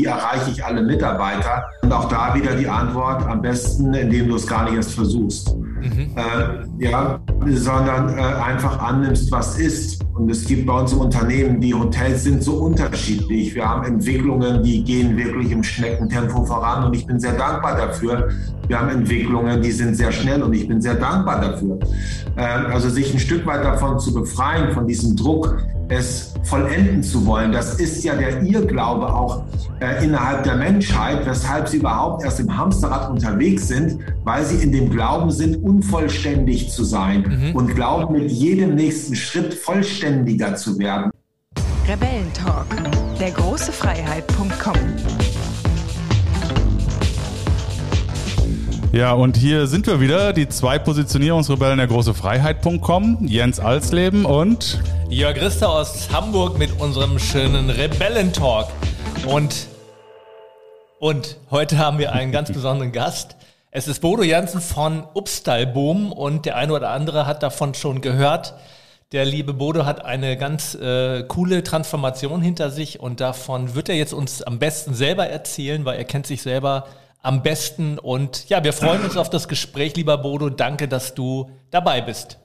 Wie erreiche ich alle Mitarbeiter? Und auch da wieder die Antwort, am besten, indem du es gar nicht erst versuchst. Mhm. Äh, ja, sondern äh, einfach annimmst, was ist. Und es gibt bei uns im Unternehmen, die Hotels sind so unterschiedlich. Wir haben Entwicklungen, die gehen wirklich im Schneckentempo voran und ich bin sehr dankbar dafür. Wir haben Entwicklungen, die sind sehr schnell und ich bin sehr dankbar dafür. Äh, also sich ein Stück weit davon zu befreien, von diesem Druck, es vollenden zu wollen. Das ist ja der Irrglaube auch äh, innerhalb der Menschheit, weshalb sie überhaupt erst im Hamsterrad unterwegs sind, weil sie in dem Glauben sind, unvollständig zu sein mhm. und glauben, mit jedem nächsten Schritt vollständiger zu werden. Rebellentalk, der große Freiheit.com. Ja, und hier sind wir wieder, die zwei Positionierungsrebellen der große Freiheit.com, Jens Alsleben und Jörg Rister aus Hamburg mit unserem schönen Rebellentalk. Und, und heute haben wir einen ganz besonderen Gast. Es ist Bodo Jansen von Upstalboom und der eine oder andere hat davon schon gehört. Der liebe Bodo hat eine ganz äh, coole Transformation hinter sich und davon wird er jetzt uns am besten selber erzählen, weil er kennt sich selber am besten. Und ja, wir freuen uns auf das Gespräch, lieber Bodo. Danke, dass du dabei bist.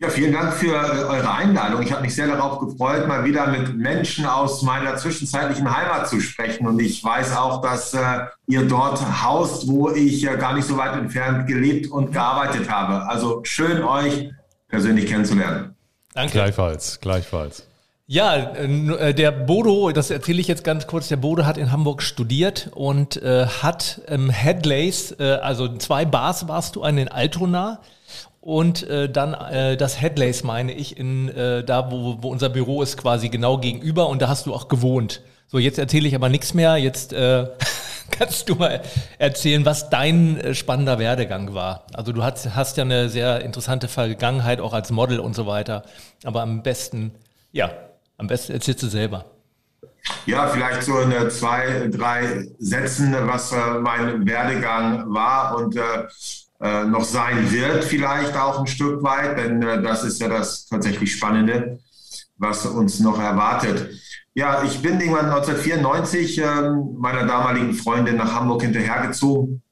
Ja, vielen Dank für eure Einladung. Ich habe mich sehr darauf gefreut, mal wieder mit Menschen aus meiner zwischenzeitlichen Heimat zu sprechen. Und ich weiß auch, dass äh, ihr dort haust, wo ich äh, gar nicht so weit entfernt gelebt und gearbeitet habe. Also schön, euch persönlich kennenzulernen. Danke. Gleichfalls, gleichfalls. Ja, äh, der Bodo, das erzähle ich jetzt ganz kurz, der Bodo hat in Hamburg studiert und äh, hat ähm, Headlays, äh, also zwei Bars warst du, einen in Altona und äh, dann äh, das Headlays meine ich, in äh, da wo, wo unser Büro ist quasi genau gegenüber und da hast du auch gewohnt. So, jetzt erzähle ich aber nichts mehr, jetzt äh, kannst du mal erzählen, was dein äh, spannender Werdegang war. Also du hast, hast ja eine sehr interessante Vergangenheit auch als Model und so weiter, aber am besten, ja, am besten erzählst du selber. Ja, vielleicht so in zwei, drei Sätzen, was äh, mein Werdegang war und äh, äh, noch sein wird, vielleicht auch ein Stück weit, denn äh, das ist ja das tatsächlich Spannende, was uns noch erwartet. Ja, ich bin irgendwann 1994 ähm, meiner damaligen Freundin nach Hamburg hinterhergezogen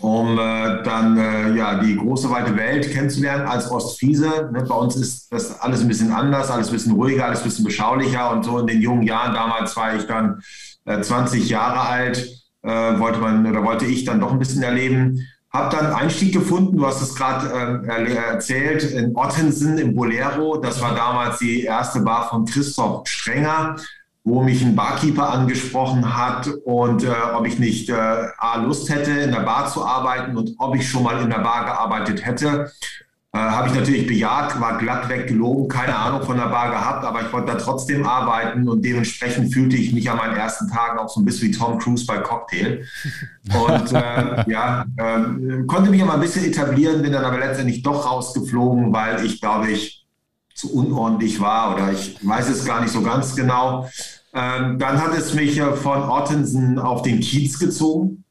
um äh, dann äh, ja, die große weite Welt kennenzulernen als Ostfriese. Ne? Bei uns ist das alles ein bisschen anders, alles ein bisschen ruhiger, alles ein bisschen beschaulicher. Und so in den jungen Jahren, damals war ich dann äh, 20 Jahre alt, äh, wollte man oder wollte ich dann doch ein bisschen erleben. Hab dann Einstieg gefunden, du hast es gerade äh, erzählt, in Ottensen im Bolero. Das war damals die erste Bar von Christoph Strenger wo mich ein Barkeeper angesprochen hat und äh, ob ich nicht äh, A, Lust hätte, in der Bar zu arbeiten und ob ich schon mal in der Bar gearbeitet hätte. Äh, Habe ich natürlich bejaht, war glatt weggelogen, keine Ahnung von der Bar gehabt, aber ich wollte da trotzdem arbeiten und dementsprechend fühlte ich mich an meinen ersten Tagen auch so ein bisschen wie Tom Cruise bei Cocktail. Und äh, ja, äh, konnte mich aber ein bisschen etablieren, bin dann aber letztendlich doch rausgeflogen, weil ich glaube ich zu unordentlich war oder ich weiß es gar nicht so ganz genau. Ähm, dann hat es mich von Ottensen auf den Kiez gezogen.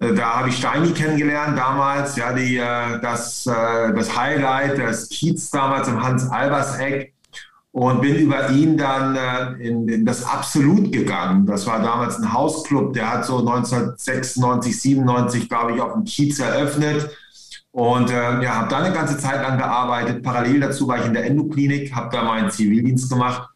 Äh, da habe ich Steini kennengelernt damals, ja, die, äh, das, äh, das Highlight des Kiez damals im Hans-Albers-Eck und bin über ihn dann in, in, das Absolut gegangen. Das war damals ein Hausclub, der hat so 1996, 97, glaube ich, auf dem Kiez eröffnet. Und äh, ja, habe da eine ganze Zeit lang gearbeitet. Parallel dazu war ich in der Endoklinik, habe da meinen Zivildienst gemacht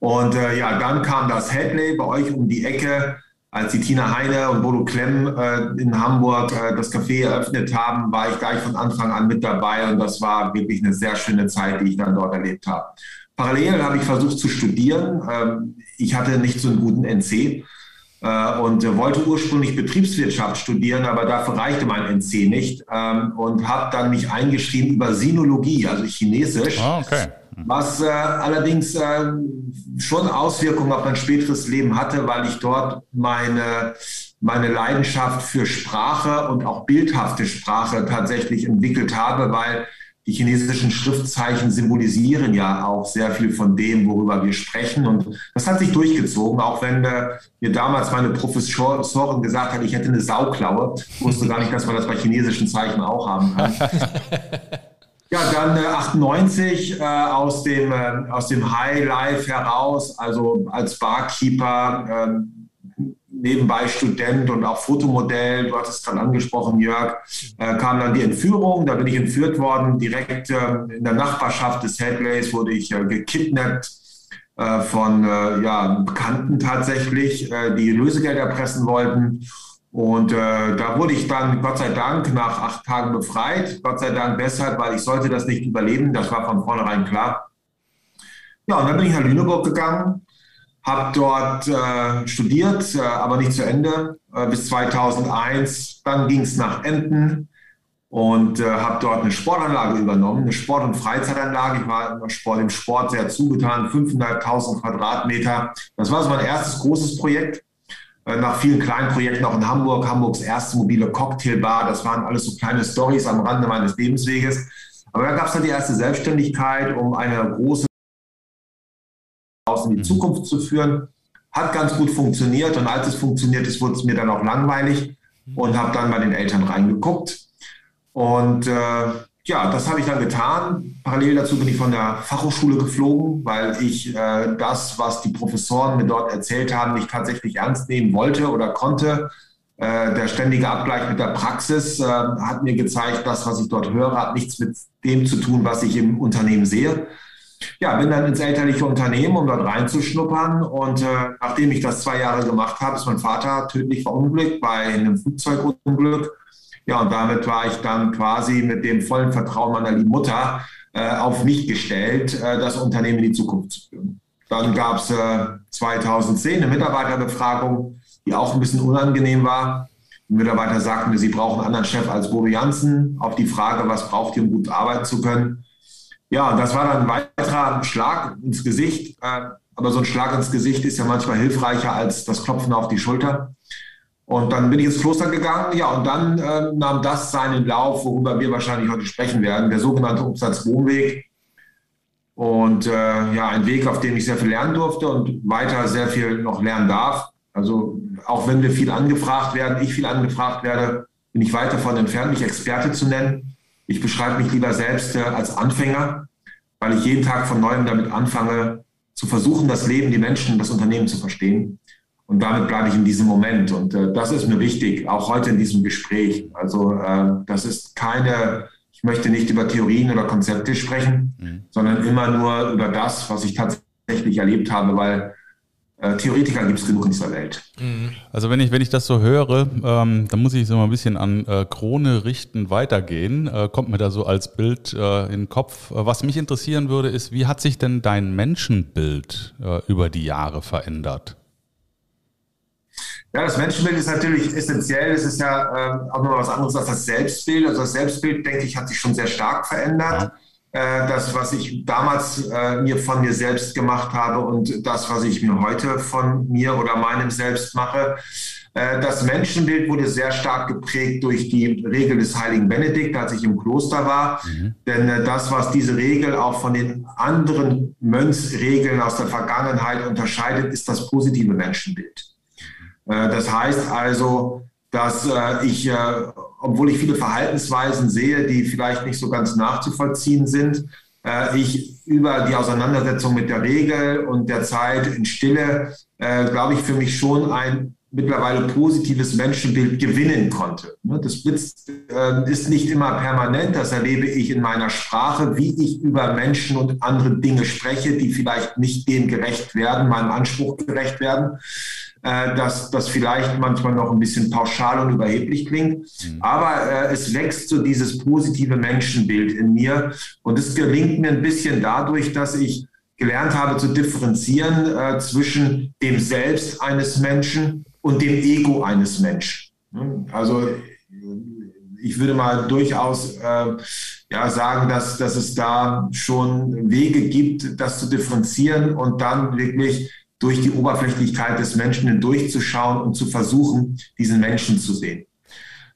und äh, ja, dann kam das Headley bei euch um die Ecke, als die Tina Heine und Bodo Klemm äh, in Hamburg äh, das Café eröffnet haben, war ich gleich von Anfang an mit dabei und das war wirklich eine sehr schöne Zeit, die ich dann dort erlebt habe. Parallel habe ich versucht zu studieren. Ähm, ich hatte nicht so einen guten NC äh, und wollte ursprünglich Betriebswirtschaft studieren, aber dafür reichte mein NC nicht ähm, und habe dann mich eingeschrieben über Sinologie, also Chinesisch. Oh, okay was äh, allerdings äh, schon Auswirkungen auf mein späteres Leben hatte, weil ich dort meine, meine Leidenschaft für Sprache und auch bildhafte Sprache tatsächlich entwickelt habe, weil die chinesischen Schriftzeichen symbolisieren ja auch sehr viel von dem, worüber wir sprechen. Und das hat sich durchgezogen, auch wenn äh, mir damals meine Professorin gesagt hat, ich hätte eine Sauklaue. Ich wusste gar nicht, dass man das bei chinesischen Zeichen auch haben kann. Ja, dann äh, 98 äh, aus, dem, äh, aus dem High Life heraus, also als Barkeeper, ähm, nebenbei Student und auch Fotomodell, du hattest es gerade angesprochen, Jörg, äh, kam dann die Entführung. Da bin ich entführt worden. Direkt äh, in der Nachbarschaft des Headlays wurde ich äh, gekidnappt äh, von ja, Bekannten tatsächlich, die Lösegeld erpressen wollten. Und da wurde ich dann Gott sei Dank nach acht Tagen befreit. Gott sei Dank deshalb, weil ich sollte das nicht überleben. Das war von vornherein klar. Ja, und dann bin ich nach Lüneburg gegangen habe dort äh, studiert, äh, aber nicht zu Ende, äh, bis 2001. Dann ging es nach Emden und äh, habe dort eine Sportanlage übernommen, eine Sport- und Freizeitanlage. Ich war im Sport, im Sport sehr zugetan, 5.500 Quadratmeter. Das war so mein erstes großes Projekt. Äh, nach vielen kleinen Projekten auch in Hamburg, Hamburgs erste mobile Cocktailbar. Das waren alles so kleine Stories am Rande meines Lebensweges. Aber da gab es dann die erste Selbstständigkeit, um eine große in die mhm. Zukunft zu führen. Hat ganz gut funktioniert und als es funktioniert ist, wurde es mir dann auch langweilig und habe dann bei den Eltern reingeguckt. Und äh, ja, das habe ich dann getan. Parallel dazu bin ich von der Fachhochschule geflogen, weil ich äh, das, was die Professoren mir dort erzählt haben, nicht tatsächlich ernst nehmen wollte oder konnte. Äh, der ständige Abgleich mit der Praxis äh, hat mir gezeigt, das, was ich dort höre, hat nichts mit dem zu tun, was ich im Unternehmen sehe ja, bin dann ins elterliche Unternehmen, um dort reinzuschnuppern. Und äh, nachdem ich das zwei Jahre gemacht habe, ist mein Vater tödlich verunglückt bei einem Flugzeugunglück. Ja, und damit war ich dann quasi mit dem vollen Vertrauen meiner lieben Mutter äh, auf mich gestellt, äh, das Unternehmen in die Zukunft zu führen. Dann gab es 2010 eine Mitarbeiterbefragung, die auch ein bisschen unangenehm war. Die Mitarbeiter sagten mir, sie brauchen einen anderen Chef als Bodo Jansen. Auf die Frage, was braucht ihr, um gut arbeiten zu können, ja, das war dann ein weiterer Schlag ins Gesicht. Äh, aber so ein Schlag ins Gesicht ist ja manchmal hilfreicher als das Klopfen auf die Schulter. Und dann bin ich ins Kloster gegangen, ja, und dann äh, nahm das seinen Lauf, worüber wir wahrscheinlich heute sprechen werden, der sogenannte Umsatzwohnweg. Und äh, ja, ein Weg, auf dem ich sehr viel lernen durfte und weiter sehr viel noch lernen darf. Also auch wenn wir viel angefragt werden, ich viel angefragt werde, bin ich weit davon entfernt, mich Experte zu nennen. Ich beschreibe mich lieber selbst äh, als Anfänger, weil ich jeden Tag von neuem damit anfange, zu versuchen, das Leben, die Menschen, das Unternehmen zu verstehen. Und damit bleibe ich in diesem Moment. Und äh, das ist mir wichtig, auch heute in diesem Gespräch. Also äh, das ist keine, ich möchte nicht über Theorien oder Konzepte sprechen, mhm. sondern immer nur über das, was ich tatsächlich erlebt habe, weil äh, Theoretiker gibt es genug in dieser Welt. Mhm. Also wenn ich, wenn ich das so höre, ähm, dann muss ich so mal ein bisschen an äh, Krone richten weitergehen. Äh, kommt mir da so als Bild äh, in den Kopf. Äh, was mich interessieren würde, ist, wie hat sich denn dein Menschenbild äh, über die Jahre verändert? Ja, das Menschenbild ist natürlich essentiell. Es ist ja ähm, auch nochmal was anderes als das Selbstbild. Also das Selbstbild, denke ich, hat sich schon sehr stark verändert. Ja äh, das, was ich damals äh, mir von mir selbst gemacht habe und das, was ich mir heute von mir oder meinem Selbst mache. Äh, das Menschenbild wurde sehr stark geprägt durch die Regel des heiligen Benedikt, als ich im Kloster war. Mhm. Denn äh, das, was diese Regel auch von den anderen Mönchsregeln aus der Vergangenheit unterscheidet, ist das positive Menschenbild. Äh, das heißt also, dass äh, ich, äh, obwohl ich viele Verhaltensweisen sehe, die vielleicht nicht so ganz nachzuvollziehen sind, ich über die Auseinandersetzung mit der Regel und der Zeit in Stille, glaube ich, für mich schon ein mittlerweile positives Menschenbild gewinnen konnte. Ne, das äh, ist nicht immer permanent, das erlebe ich in meiner Sprache, wie ich über Menschen und andere Dinge spreche, die vielleicht nicht dem gerecht werden, meinem Anspruch gerecht werden äh, dass das vielleicht manchmal noch ein bisschen pauschal und überheblich klingt. Mhm. Aber äh, es wächst so dieses positive Menschenbild in mir. Und es gelingt mir ein bisschen dadurch, dass ich gelernt habe zu differenzieren äh, zwischen dem Selbst eines Menschen und dem Ego eines Menschen. Also ich würde mal durchaus äh, ja, sagen, dass, dass es da schon Wege gibt, das zu differenzieren und dann wirklich durch die Oberflächlichkeit des Menschen hindurchzuschauen und zu versuchen, diesen Menschen zu sehen.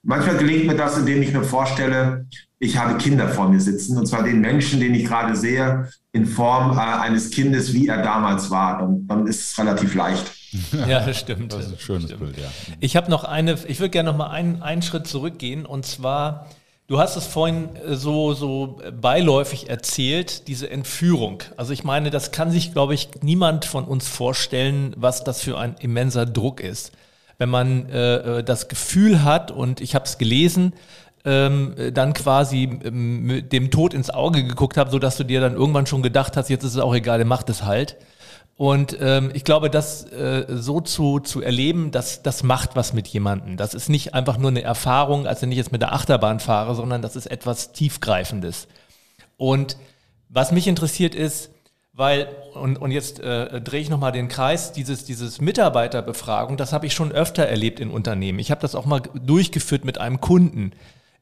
Manchmal gelingt mir das, indem ich mir vorstelle, ich habe Kinder vor mir sitzen, und zwar den Menschen, den ich gerade sehe, in Form äh, eines Kindes, wie er damals war. Dann, dann ist es relativ leicht. Ja, das stimmt. Das ist ein schönes stimmt. Bild, ja. Ich habe noch eine, ich würde gerne noch mal einen, einen Schritt zurückgehen und zwar Du hast es vorhin äh, so, so beiläufig erzählt, diese Entführung. Also ich meine, das kann sich, glaube ich, niemand von uns vorstellen, was das für ein immenser Druck ist. Wenn man äh, äh das Gefühl hat, und ich habe es gelesen, ähm, dann quasi ähm, dem Tod ins Auge geguckt habe, sodass du dir dann irgendwann schon gedacht hast, jetzt ist es auch egal, der macht es halt. Und ähm, ich glaube, das äh, so zu, zu erleben, das, das macht was mit jemandem. Das ist nicht einfach nur eine Erfahrung, als wenn ich jetzt mit der Achterbahn fahre, sondern das ist etwas Tiefgreifendes. Und was mich interessiert ist, weil, und, und jetzt äh, drehe ich nochmal den Kreis, dieses, dieses Mitarbeiterbefragung, das habe ich schon öfter erlebt in Unternehmen. Ich habe das auch mal durchgeführt mit einem Kunden.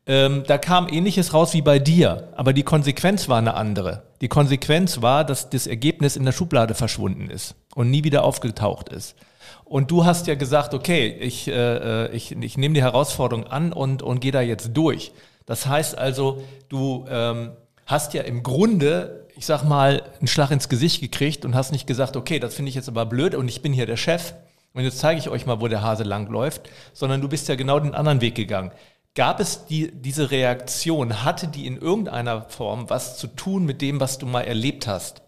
Ähm, da kam ähnliches raus wie bei dir, aber die Konsequenz war eine andere. Die Konsequenz war, dass das Ergebnis in der Schublade verschwunden ist und nie wieder aufgetaucht ist. Und du hast ja gesagt, okay, ich, äh, äh ich, ich nehme die Herausforderung an und, und gehe da jetzt durch. Das heißt also, du ähm, hast ja im Grunde, ich sag mal, einen Schlag ins Gesicht gekriegt und hast nicht gesagt, okay, das finde ich jetzt aber blöd und ich bin hier der Chef und jetzt zeige ich euch mal, wo der Hase lang läuft, sondern du bist ja genau den anderen Weg gegangen. Gab es die, diese Reaktion? Hatte die in irgendeiner Form was zu tun mit dem, was du mal erlebt hast?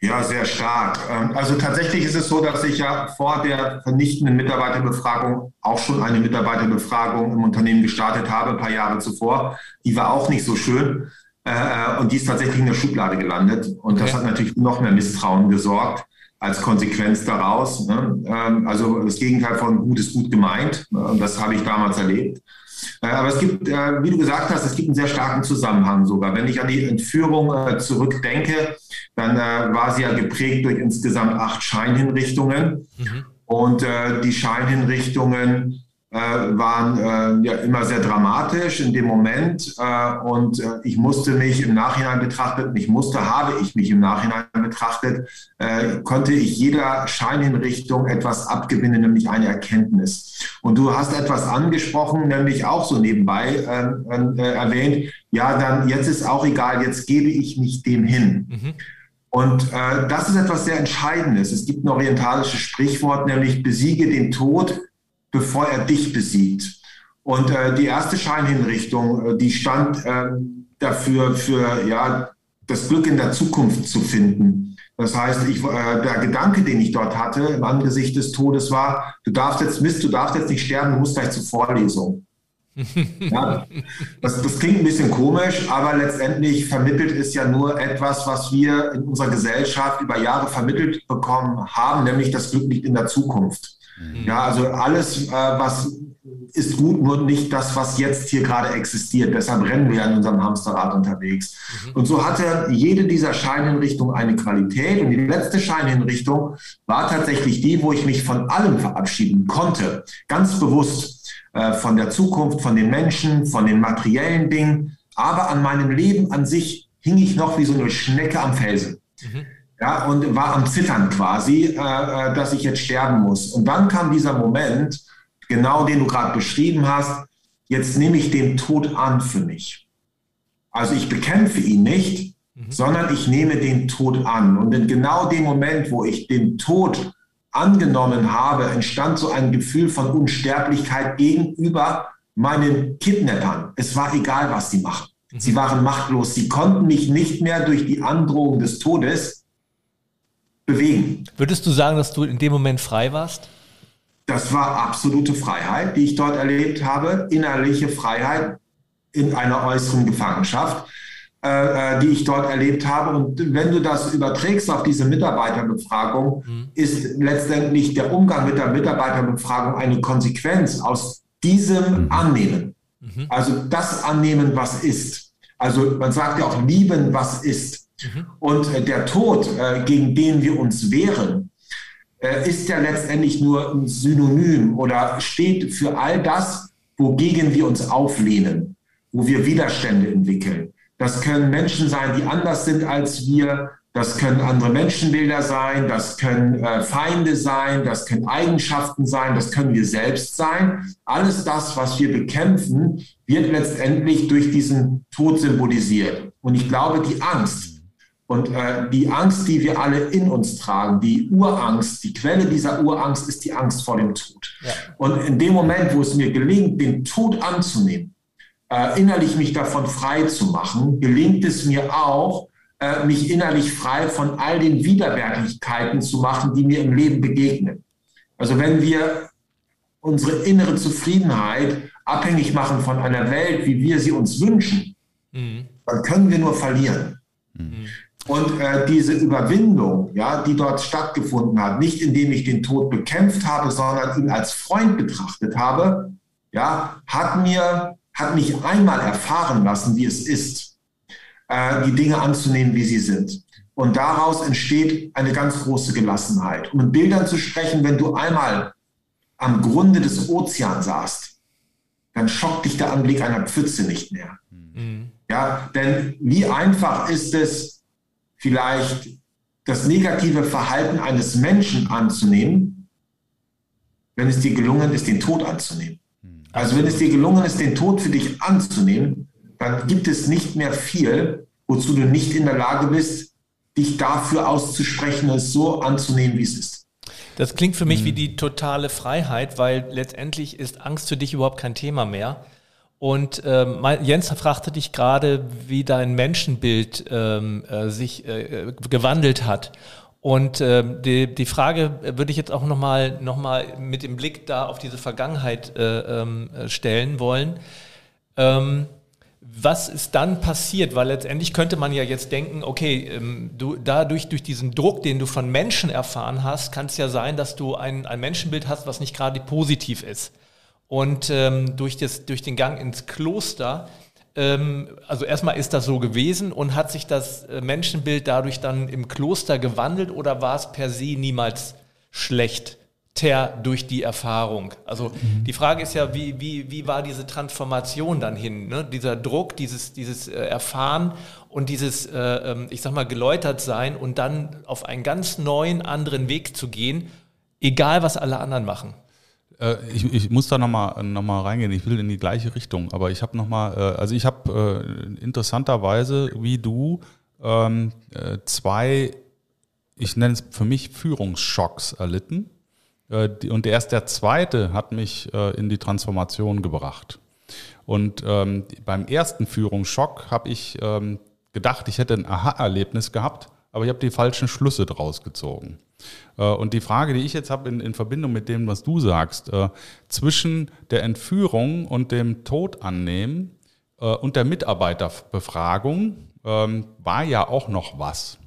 Ja, sehr stark. Ähm, also tatsächlich ist es so, dass ich ja vor der vernichtenden Mitarbeiterbefragung auch schon eine Mitarbeiterbefragung im Unternehmen gestartet habe, ein paar Jahre zuvor. Die war auch nicht so schön. Äh, und die ist tatsächlich in der Schublade gelandet. Und okay. das hat natürlich noch mehr Misstrauen gesorgt als Konsequenz daraus. Ne? Ähm, also das Gegenteil von gut ist gut gemeint. Und das habe ich damals erlebt. Äh, aber es gibt, äh, wie du gesagt hast, es gibt einen sehr starken Zusammenhang sogar. Wenn ich an die Entführung äh, zurückdenke, dann war sie ja geprägt durch insgesamt acht Scheinhinrichtungen. Mhm. Und die Scheinhinrichtungen waren äh, ja immer sehr dramatisch in dem Moment. Äh, und äh, ich musste mich im Nachhinein betrachtet, nicht musste, habe ich mich im Nachhinein betrachtet, äh, konnte ich jeder Scheinhinrichtung etwas abgewinnen, nämlich eine Erkenntnis. Und du hast etwas angesprochen, nämlich auch so nebenbei äh, erwähnt, ja, dann jetzt ist auch egal, jetzt gebe ich mich dem hin. Mhm. Und äh, das ist etwas sehr Entscheidendes. Es gibt ein orientalisches Sprichwort, nämlich besiege den Tod, bevor er dich besiegt. Und äh, die erste Scheinhinrichtung, äh, die stand äh, dafür, für ja, das Glück in der Zukunft zu finden. Das heißt, ich, äh, der Gedanke, den ich dort hatte im Angesicht des Todes war, du darfst jetzt Mist, du darfst jetzt nicht sterben, du musst gleich zur Vorlesung. ja, das, das klingt ein bisschen komisch, aber letztendlich vermittelt es ja nur etwas, was wir in unserer Gesellschaft über Jahre vermittelt bekommen haben, nämlich das Glück liegt in der Zukunft. Mhm. Ja, also alles, äh, was ist gut, nur nicht das, was jetzt hier gerade existiert. Deshalb rennen wir in unserem Hamsterrad unterwegs. Mhm. Und so hatte jede dieser Scheinhinrichtungen eine Qualität. Und die letzte Scheinhinrichtung war tatsächlich die, wo ich mich von allem verabschieden konnte. Ganz bewusst äh, von der Zukunft, von den Menschen, von den materiellen Dingen. Aber an meinem Leben an sich hing ich noch wie so eine Schnecke am Felsen. Mhm ja, und war am Zittern quasi, äh, äh, dass ich jetzt sterben muss. Und dann kam dieser Moment, genau den du gerade beschrieben hast, jetzt nehme ich den Tod an für mich. Also ich bekämpfe ihn nicht, mhm. sondern ich nehme den Tod an. Und in genau dem Moment, wo ich den Tod angenommen habe, entstand so ein Gefühl von Unsterblichkeit gegenüber meinen Kidnappern. Es war egal, was sie machen. Mhm. Sie waren machtlos. Sie konnten mich nicht mehr durch die Androhung des Todes bewegen. Würdest du sagen, dass du in dem Moment frei warst? Das war absolute Freiheit, die ich dort erlebt habe, innerliche Freiheit in einer äußeren Gefangenschaft, äh, äh, die ich dort erlebt habe. Und wenn du das überträgst auf diese Mitarbeiterbefragung, mhm. ist letztendlich der Umgang mit der Mitarbeiterbefragung eine Konsequenz aus diesem mhm. Annehmen. Mhm. Also das Annehmen, was ist. Also man sagt ja auch lieben, was ist. Mhm. Und äh, der Tod, äh, gegen den wir uns wehren, äh, ist ja letztendlich nur ein Synonym oder steht für all das, wogegen wir uns auflehnen, wo wir Widerstände entwickeln. Das können Menschen sein, die anders sind als wir. Das können andere Menschenbilder sein, das können äh, Feinde sein, das können Eigenschaften sein, das können wir selbst sein. Alles das, was wir bekämpfen, wird letztendlich durch diesen Tod symbolisiert. Und ich glaube, die Angst, und äh, die Angst, die wir alle in uns tragen, die Urangst, die Quelle dieser Urangst ist die Angst vor dem Tod. Ja. Und in dem Moment, wo es mir gelingt, den Tod anzunehmen, äh, innerlich mich davon frei zu machen, gelingt es mir auch, äh, mich innerlich frei von all den Widerwärtigkeiten zu machen, die mir im Leben begegnen. Also wenn wir unsere innere Zufriedenheit abhängig machen von einer Welt, wie wir sie uns wünschen, mhm. dann können wir nur verlieren. Mhm. Und äh, diese Überwindung, ja, die dort stattgefunden hat, nicht indem ich den Tod bekämpft habe, sondern ihn als Freund betrachtet habe, ja, hat mir, hat mich einmal erfahren lassen, wie es ist, äh, die Dinge anzunehmen, wie sie sind. Und daraus entsteht eine ganz große Gelassenheit. Um in Bildern zu sprechen, wenn du einmal am Grunde des Ozeans saßt, dann schockt dich der Anblick einer Pfütze nicht mehr. Mhm. Ja, denn wie einfach ist es, vielleicht das negative Verhalten eines Menschen anzunehmen, wenn es dir gelungen ist, den Tod anzunehmen. Mhm. Also wenn es dir gelungen ist, den Tod für dich anzunehmen, dann gibt es nicht mehr viel, wozu du nicht in der Lage bist, dich dafür auszusprechen, es so anzunehmen, wie es ist. Das klingt für mich mhm. wie die totale Freiheit, weil letztendlich ist Angst für dich überhaupt kein Thema mehr. Und ähm, Jens fragte dich gerade, wie dein Menschenbild ähm, äh, sich äh, gewandelt hat. Und ähm, die, die Frage würde ich jetzt auch nochmal noch mal mit dem Blick da auf diese Vergangenheit äh, ähm, stellen wollen. Ähm, was ist dann passiert? Weil letztendlich könnte man ja jetzt denken, okay, ähm, du dadurch durch diesen Druck, den du von Menschen erfahren hast, kann es ja sein, dass du ein, ein Menschenbild hast, was nicht gerade positiv ist. Und ähm, durch, das, durch den Gang ins Kloster, ähm, also erstmal ist das so gewesen und hat sich das äh, Menschenbild dadurch dann im Kloster gewandelt oder war es per se niemals schlecht? Ter durch die Erfahrung. Also mhm. die Frage ist ja, wie, wie, wie war diese Transformation dann hin? Ne? Dieser Druck, dieses, dieses äh, Erfahren und dieses, äh, ähm, ich sag mal, geläutert sein und dann auf einen ganz neuen, anderen Weg zu gehen, egal was alle anderen machen. Äh, ich, ich, muss da nochmal noch mal reingehen. Ich will in die gleiche Richtung. Aber ich habe nochmal, äh, also ich habe äh, interessanterweise, wie du, ähm, äh, zwei, ich nenne es für mich Führungsschocks erlitten und erst der zweite hat mich in die Transformation gebracht. Und ähm, beim ersten Führungsschock habe ich ähm, gedacht, ich hätte ein Aha-Erlebnis gehabt, aber ich habe die falschen Schlüsse draus gezogen. Äh, und die Frage, die ich jetzt habe in, in, Verbindung mit dem, was du sagst, äh, zwischen der Entführung und dem Tod annehmen äh, und der Mitarbeiterbefragung ähm, war ja auch noch was,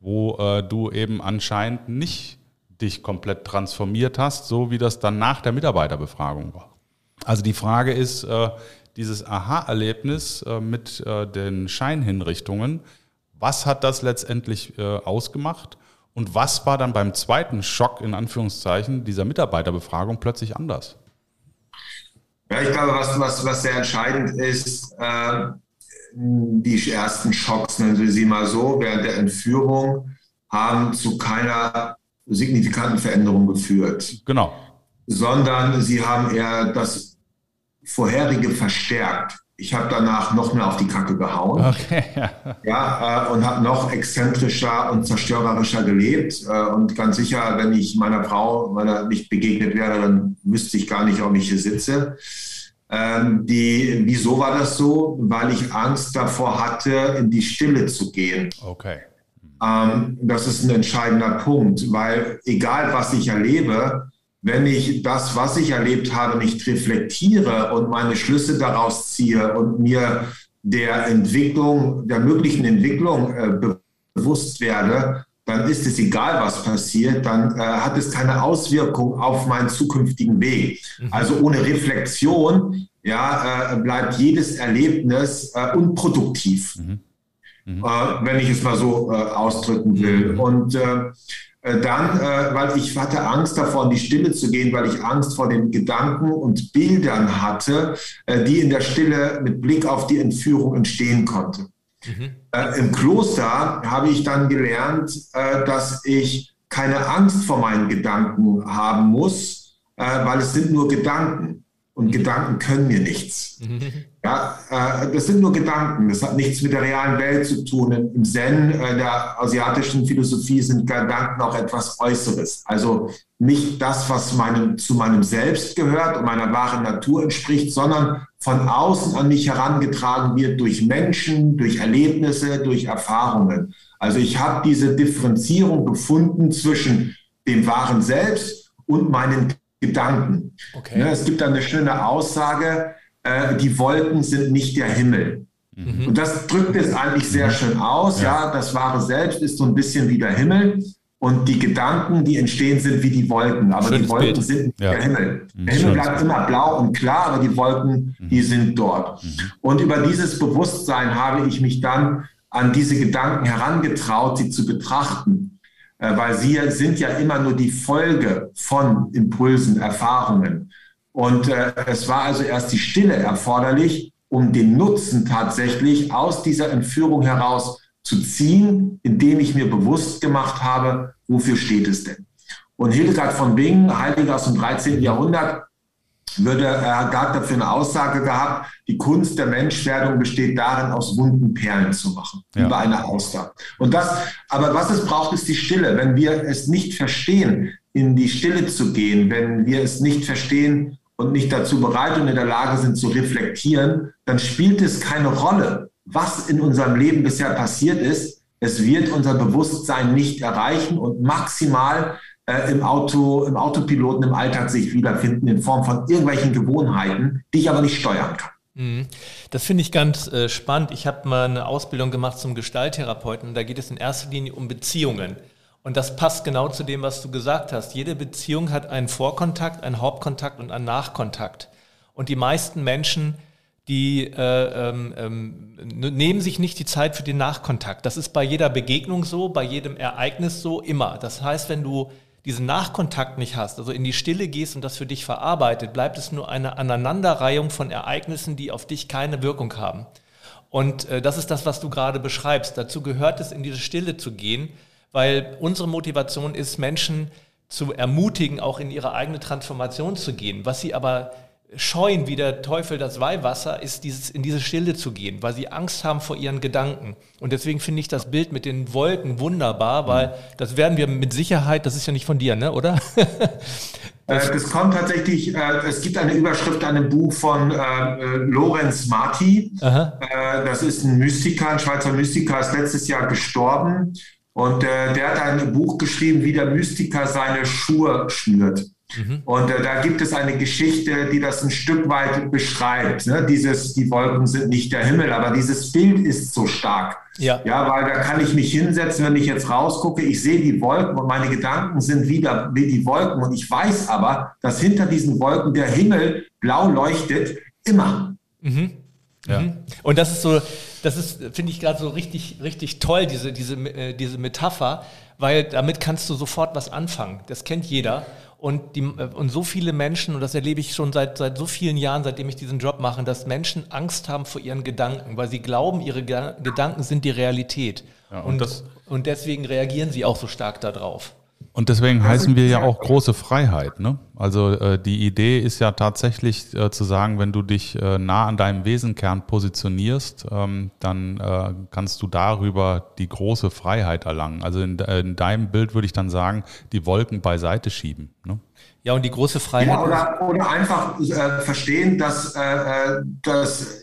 wo du eben anscheinend nicht dich komplett transformiert hast, so wie das dann nach der Mitarbeiterbefragung war. Also die Frage ist, dieses Aha-Erlebnis mit den Scheinhinrichtungen, was hat das letztendlich ausgemacht? Und was war dann beim zweiten Schock in Anführungszeichen dieser Mitarbeiterbefragung plötzlich anders? Ja, ich glaube, was, was, was sehr entscheidend ist, äh, die ersten Schocks, nennen wir sie mal so, während der Entführung haben zu keiner signifikanten Veränderungen geführt. Genau. Sondern sie haben eher das vorherige verstärkt. Ich habe danach noch mehr auf die Kacke gehauen. Okay, ja. ja äh, und habe noch exzentrischer und zerstörerischer gelebt. Äh, und ganz sicher, wenn ich meiner Frau meiner nicht begegnet wäre, dann wüsste ich gar nicht, ob ich hier sitze. Ähm, die, wieso war das so? Weil ich Angst davor hatte, in die Stille zu gehen. Okay. Ähm, das ist ein entscheidender Punkt, weil egal was ich erlebe, wenn ich das, was ich erlebt habe, nicht reflektiere und meine Schlüsse daraus ziehe und mir der Entwicklung, der möglichen Entwicklung äh, bewusst werde, dann ist es egal, was passiert, dann äh, hat es keine Auswirkung auf meinen zukünftigen Weg. Mhm. Also ohne Reflexion ja, äh, bleibt jedes Erlebnis äh, unproduktiv. Mhm mhm. äh, wenn ich es mal so äh, ausdrücken will. Mhm. Und dann, äh, weil ich hatte Angst davor, in die Stille zu gehen, weil ich Angst vor den Gedanken und Bildern hatte, äh, die in der Stille mit Blick auf die Entführung entstehen konnte. Mhm. Äh, Im Kloster habe ich dann gelernt, äh, dass ich keine Angst vor meinen Gedanken haben muss, äh, weil es sind nur Gedanken und mhm. Gedanken können mir nichts. Mhm. Ja, äh, das sind nur Gedanken. Das hat nichts mit der realen Welt zu tun. Im Zen äh, der asiatischen Philosophie sind Gedanken auch etwas Äußeres. Also nicht das, was meinem, zu meinem Selbst gehört und meiner wahren Natur entspricht, sondern von außen an mich herangetragen wird durch Menschen, durch Erlebnisse, durch Erfahrungen. Also ich habe diese Differenzierung gefunden zwischen dem wahren Selbst und meinen Gedanken. Okay. Ja, es gibt da eine schöne Aussage, äh, die Wolken sind nicht der Himmel. Mhm. Und das drückt es eigentlich sehr mhm. schön aus. Ja. ja, das wahre Selbst ist so ein bisschen wie der Himmel. Und die Gedanken, die entstehen, sind wie die Wolken. Aber Schönes die Wolken Bild. sind ja. der Himmel. Mhm. Der Himmel bleibt immer blau und klar, aber die Wolken, mhm. die sind dort. Mhm. Und über dieses Bewusstsein habe ich mich dann an diese Gedanken herangetraut, sie zu betrachten. Äh, weil sie sind ja immer nur die Folge von Impulsen, Erfahrungen. Und äh, es war also erst die Stille erforderlich, um den Nutzen tatsächlich aus dieser Entführung heraus zu ziehen, indem ich mir bewusst gemacht habe, wofür steht es denn? Und Hildegard von Bingen, Heilige aus dem 13. Jahrhundert, würde, er hat dafür eine Aussage gehabt, die Kunst der Menschwerdung besteht darin, aus wunden Perlen zu machen, ja. über eine Auster. Und das, aber was es braucht, ist die Stille. Wenn wir es nicht verstehen, in die Stille zu gehen, wenn wir es nicht verstehen und nicht dazu bereit und in der Lage sind zu reflektieren, dann spielt es keine Rolle, was in unserem Leben bisher passiert ist. Es wird unser Bewusstsein nicht erreichen und maximal äh, im Auto, im Autopiloten im Alltag sich wiederfinden in Form von irgendwelchen Gewohnheiten, die ich aber nicht steuern kann. Mhm. Das finde ich ganz äh, spannend. Ich habe mal eine Ausbildung gemacht zum Gestalttherapeuten da geht es in erster Linie um Beziehungen. Und das passt genau zu dem, was du gesagt hast. Jede Beziehung hat einen Vorkontakt, einen Hauptkontakt und einen Nachkontakt. Und die meisten Menschen, die äh, ähm, ähm, nehmen sich nicht die Zeit für den Nachkontakt. Das ist bei jeder Begegnung so, bei jedem Ereignis so, immer. Das heißt, wenn du diesen Nachkontakt nicht hast, also in die Stille gehst und das für dich verarbeitet, bleibt es nur eine Aneinanderreihung von Ereignissen, die auf dich keine Wirkung haben. Und äh, das ist das, was du gerade beschreibst. Dazu gehört es, in diese Stille zu gehen, weil unsere Motivation ist, Menschen zu ermutigen, auch in ihre eigene Transformation zu gehen. Was sie aber scheuen wie der Teufel das Weihwasser, ist dieses, in diese Stille zu gehen, weil sie Angst haben vor ihren Gedanken. Und deswegen finde ich das Bild mit den Wolken wunderbar, weil mhm. das werden wir mit Sicherheit, das ist ja nicht von dir, ne, oder? das, äh, das kommt tatsächlich, äh, es gibt eine Überschrift an einem Buch von äh, äh Lorenz Marti. Äh, das ist ein Mystiker, ein Schweizer Mystiker, ist letztes Jahr gestorben. Und äh, der hat ein Buch geschrieben, wie der Mystiker seine Schuhe schnürt. Mhm. Und äh, da gibt es eine Geschichte, die das ein Stück weit beschreibt. Ne? Dieses, die Wolken sind nicht der Himmel, aber dieses Bild ist so stark. Ja. ja, weil da kann ich mich hinsetzen, wenn ich jetzt rausgucke, ich sehe die Wolken und meine Gedanken sind wieder wie die Wolken und ich weiß aber, dass hinter diesen Wolken der Himmel blau leuchtet, immer. Mhm. Ja. Mhm. Und das ist so, das ist, finde ich gerade so richtig, richtig toll, diese, diese, äh, diese Metapher, weil damit kannst du sofort was anfangen. Das kennt jeder. Und, die, äh, und so viele Menschen, und das erlebe ich schon seit, seit so vielen Jahren, seitdem ich diesen Job mache, dass Menschen Angst haben vor ihren Gedanken, weil sie glauben, ihre Gedanken sind die Realität. Ja, und, und, und deswegen reagieren sie auch so stark darauf. Und deswegen heißen wir ja auch große Freiheit. Ne? Also äh, die Idee ist ja tatsächlich äh, zu sagen, wenn du dich äh, nah an deinem Wesenkern positionierst, ähm, dann äh, kannst du darüber die große Freiheit erlangen. Also in, äh, in, deinem Bild würde ich dann sagen, die Wolken beiseite schieben. Ne? Ja, und die große Freiheit. Ja, oder, oder einfach äh, verstehen, dass, dass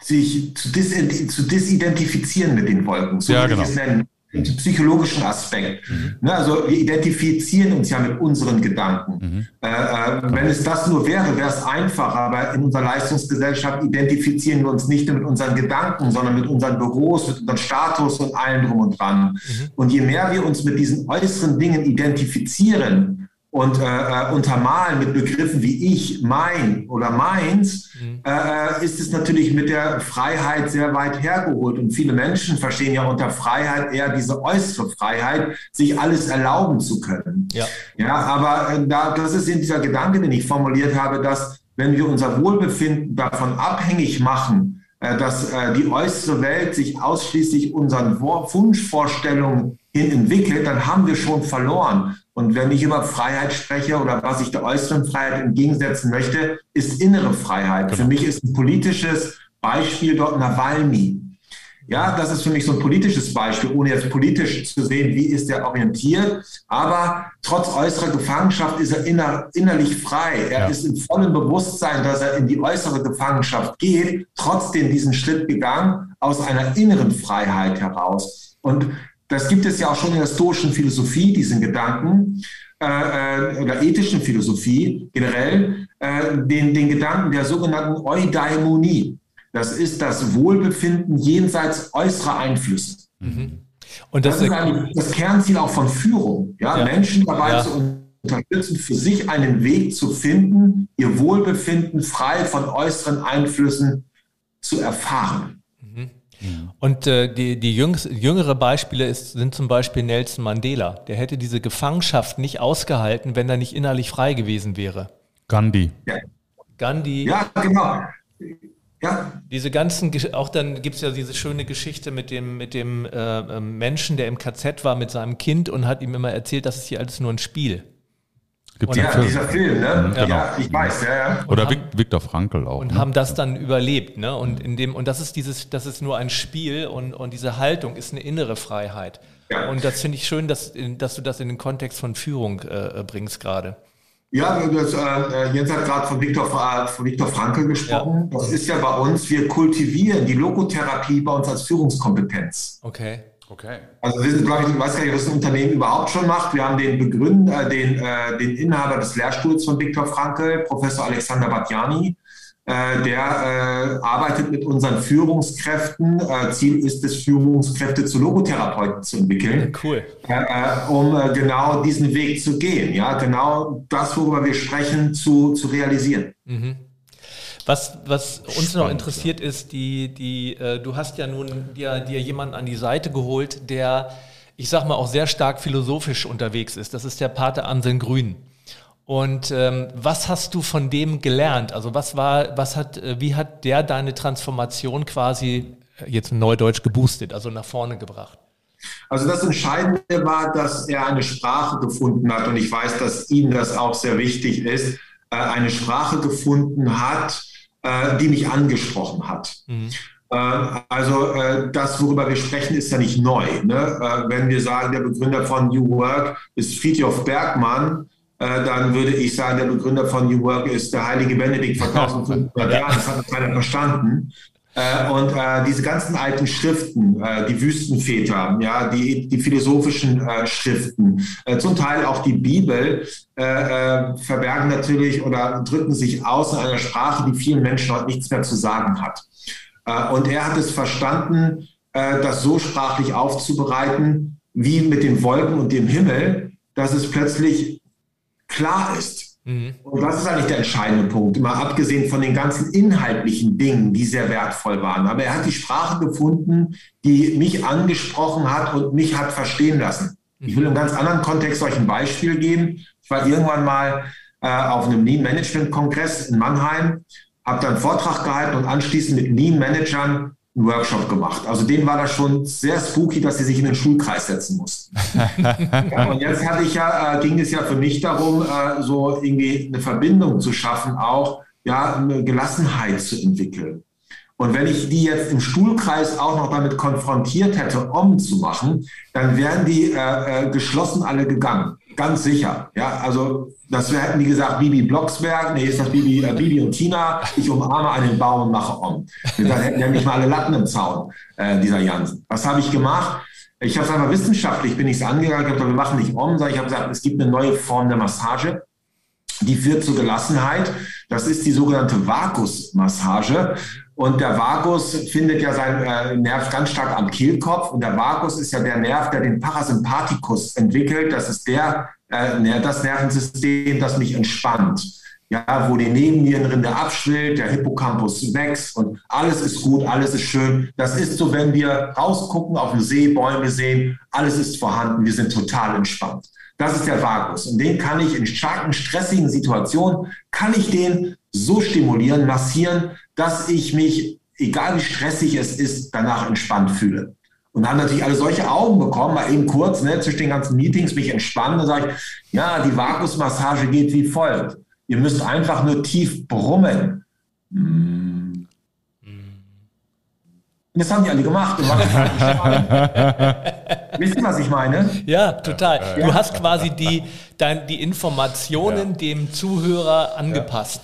sich zu, dis zu disidentifizieren mit den Wolken, so ja, genau. ich es nennen psychologischen Aspekt. Mhm. Ne, also wir identifizieren uns ja mit unseren Gedanken. Mhm. Äh, äh, wenn es das nur wäre, wäre es einfach. Aber in unserer Leistungsgesellschaft identifizieren wir uns nicht nur mit unseren Gedanken, sondern mit unseren Büros, mit unserem Status und allem drum und dran. Mhm. Und je mehr wir uns mit diesen äußeren Dingen identifizieren, und äh, äh, untermalen mit Begriffen wie ich, mein oder meins, mhm. äh, ist es natürlich mit der Freiheit sehr weit hergeholt. Und viele Menschen verstehen ja unter Freiheit eher diese äußere Freiheit, sich alles erlauben zu können. Ja, ja aber äh, da, das ist in dieser Gedanke, den ich formuliert habe, dass wenn wir unser Wohlbefinden davon abhängig machen, äh, dass äh, die äußere Welt sich ausschließlich unseren Wunschvorstellungen hin entwickelt, dann haben wir schon verloren. Und wenn ich über Freiheit spreche oder was ich der äußeren Freiheit entgegensetzen möchte, ist innere Freiheit. Genau. Für mich ist ein politisches Beispiel dort Nawalny. Ja, das ist für mich so ein politisches Beispiel, ohne jetzt politisch zu sehen, wie ist er orientiert. Aber trotz äußerer Gefangenschaft ist er inner, innerlich frei. Er ja. ist im vollen Bewusstsein, dass er in die äußere Gefangenschaft geht, trotzdem diesen Schritt gegangen, aus einer inneren Freiheit heraus. Und das gibt es ja auch schon in der stoischen Philosophie, diesen Gedanken, äh, äh oder ethischen Philosophie generell, äh, den, den Gedanken der sogenannten Eudaimonie. Das ist das Wohlbefinden jenseits äußerer Einflüsse. Mhm. Und das, das ist eigentlich das Kernziel auch von Führung, ja? ja. Menschen dabei ja. zu unterstützen, für sich einen Weg zu finden, ihr Wohlbefinden frei von äußeren Einflüssen zu erfahren. Mhm. Und äh, die, die jüngst, jüngere Beispiele ist, sind zum Beispiel Nelson Mandela. Der hätte diese Gefangenschaft nicht ausgehalten, wenn er nicht innerlich frei gewesen wäre. Gandhi. Ja. Gandhi. Ja, genau. Ja. Diese ganzen, auch dann gibt es ja diese schöne Geschichte mit dem, mit dem äh, ähm, Menschen, der im KZ war mit seinem Kind und hat ihm immer erzählt, das ist hier alles nur ein Spiel. Gibt's ja, Film. dieser Film, ne? Ja, genau. ja ich weiß, ja, ja. Oder haben, Viktor Frankl auch. Und ne? haben das dann überlebt, ne? Und in dem, und das ist dieses, das ist nur ein Spiel und, und diese Haltung ist eine innere Freiheit. Ja. Und das finde ich schön, dass, dass du das in den Kontext von Führung äh, bringst gerade. Ja, das, äh, Jens hat gerade von Viktor, von Viktor Frankl gesprochen. Ja. Das ist ja bei uns, wir kultivieren die Logotherapie bei uns als Führungskompetenz. Okay. Okay. Also wir sind, glaube ich, ich weiß gar nicht, was ein Unternehmen überhaupt schon macht. Wir haben den Begründer, den, äh, den Inhaber des Lehrstuhls von Viktor Frankl, Professor Alexander Batjani, äh, der äh, arbeitet mit unseren Führungskräften. Äh, Ziel ist es, Führungskräfte zu Logotherapeuten zu entwickeln. Cool. um genau diesen Weg zu gehen. Ja, genau das, worüber wir sprechen, zu, zu realisieren. Mhm. Was, was uns Spannend, noch interessiert ist, die, die, äh, du hast ja nun dir, dir jemanden an die Seite geholt, der, ich sag mal, auch sehr stark philosophisch unterwegs ist. Das ist der Pater Anselm Grün. Und ähm, was hast du von dem gelernt? Also was war, was hat, äh, wie hat der deine Transformation quasi äh, jetzt in Neudeutsch geboostet, also nach vorne gebracht? Also das Entscheidende war, dass er eine Sprache gefunden hat und ich weiß, dass ihm das auch sehr wichtig ist, äh, eine Sprache gefunden hat, die mich angesprochen hat. Mhm. Also das, worüber wir sprechen, ist ja nicht neu. Ne? wenn wir sagen, der Begründer von New Work ist Friedhof Bergmann, dann würde ich sagen, der Begründer von New Work ist der heilige Benedikt vor 1500 Jahren. Das hat keiner verstanden. Äh, und äh, diese ganzen alten Schriften, äh, die Wüstenväter, ja, die, die philosophischen äh, Schriften, äh, zum Teil auch die Bibel, verbergen natürlich oder drücken sich aus in einer Sprache, die vielen Menschen heute nichts mehr zu sagen hat. und er hat es verstanden, das so sprachlich aufzubereiten, wie mit den Wolken und dem Himmel, dass es plötzlich klar ist. Mhm. Und das ist eigentlich der entscheidende Punkt, mal abgesehen von den ganzen inhaltlichen Dingen, die sehr wertvoll waren. Aber er hat die Sprache gefunden, die mich angesprochen hat und mich hat verstehen lassen. Ich will im ganz anderen Kontext euch ein Beispiel geben. Ich war irgendwann mal äh, auf einem Lean Management Kongress in Mannheim, habe dann einen Vortrag gehalten und anschließend mit Lean Managern einen Workshop gemacht. Also denen war das schon sehr spooky, dass sie sich in den Schulkreis setzen mussten. ja, und jetzt hatte ich ja, äh, ging es ja für mich darum, äh, so irgendwie eine Verbindung zu schaffen, auch ja, eine Gelassenheit zu entwickeln. Und wenn ich die jetzt im Stuhlkreis auch noch damit konfrontiert hätte, Om zu machen, dann wären die äh, äh geschlossen alle gegangen. Ganz sicher. Ja, also das wär, hätten die gesagt, Bibi Blocksberg, nee, ist das Bibi, äh, Bibi und Tina, ich umarme einen Baum und mache Om. Dann hätten ja nicht mal alle Latten im Zaun, äh, dieser Jansen. Was habe ich gemacht? Ich habe es einfach wissenschaftlich, bin ich es angegangen, ich habe wir machen nicht Om, sondern ich habe gesagt, es gibt eine neue Form der Massage, die führt zur Gelassenheit. Das ist die sogenannte Vagus-Massage. Und der Vagus findet ja seinen äh, Nerv ganz stark am Kehlkopf. Und der Vagus ist ja der Nerv, der den Parasympathikus entwickelt. Das ist der, äh, das Nervensystem, das mich entspannt. Ja, wo die Nebennierenrinde abschwillt, der Hippocampus wächst und alles ist gut, alles ist schön. Das ist so, wenn wir rausgucken auf den See, Bäume sehen, alles ist vorhanden, wir sind total entspannt. Das ist der Vagus. Und den kann ich in starken, stressigen Situationen, kann ich den so stimulieren, massieren, dass ich mich, egal wie stressig es ist, danach entspannt fühle. Und haben natürlich alle solche Augen bekommen, mal eben kurz, ne, zwischen den ganzen Meetings mich entspannen. Dann sage ich, ja, die Vagusmassage geht wie folgt. Ihr müsst einfach nur tief brummen. das haben die alle gemacht. Wisst ihr, was ich meine? Ja, total. Du hast quasi die, dein, die Informationen dem Zuhörer angepasst.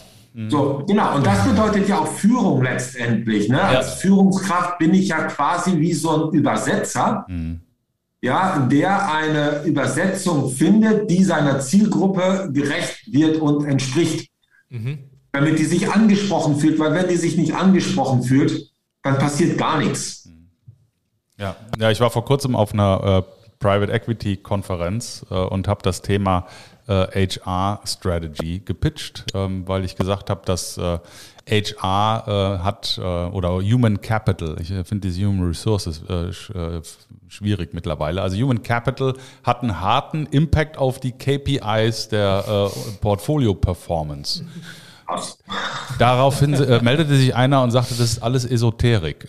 So, genau. Und das bedeutet ja auch Führung letztendlich. Ne? Als Führungskraft bin ich ja quasi wie so ein Übersetzer, ja, der eine Übersetzung findet, die seiner Zielgruppe gerecht wird und entspricht. Damit die sich angesprochen fühlt, weil wenn die sich nicht angesprochen fühlt, dann passiert gar nichts. Ja, ja ich war vor kurzem auf einer äh, Private Equity Konferenz äh, und habe das Thema äh, HR Strategy gepitcht, ähm, weil ich gesagt habe, dass HR äh, hat äh, oder Human Capital, ich äh, finde diese Human Resources sch schwierig mittlerweile. Also Human Capital hat einen harten Impact auf die KPIs der Portfolio Performance. Daraufhin äh, meldete sich einer und sagte, das ist alles Esoterik.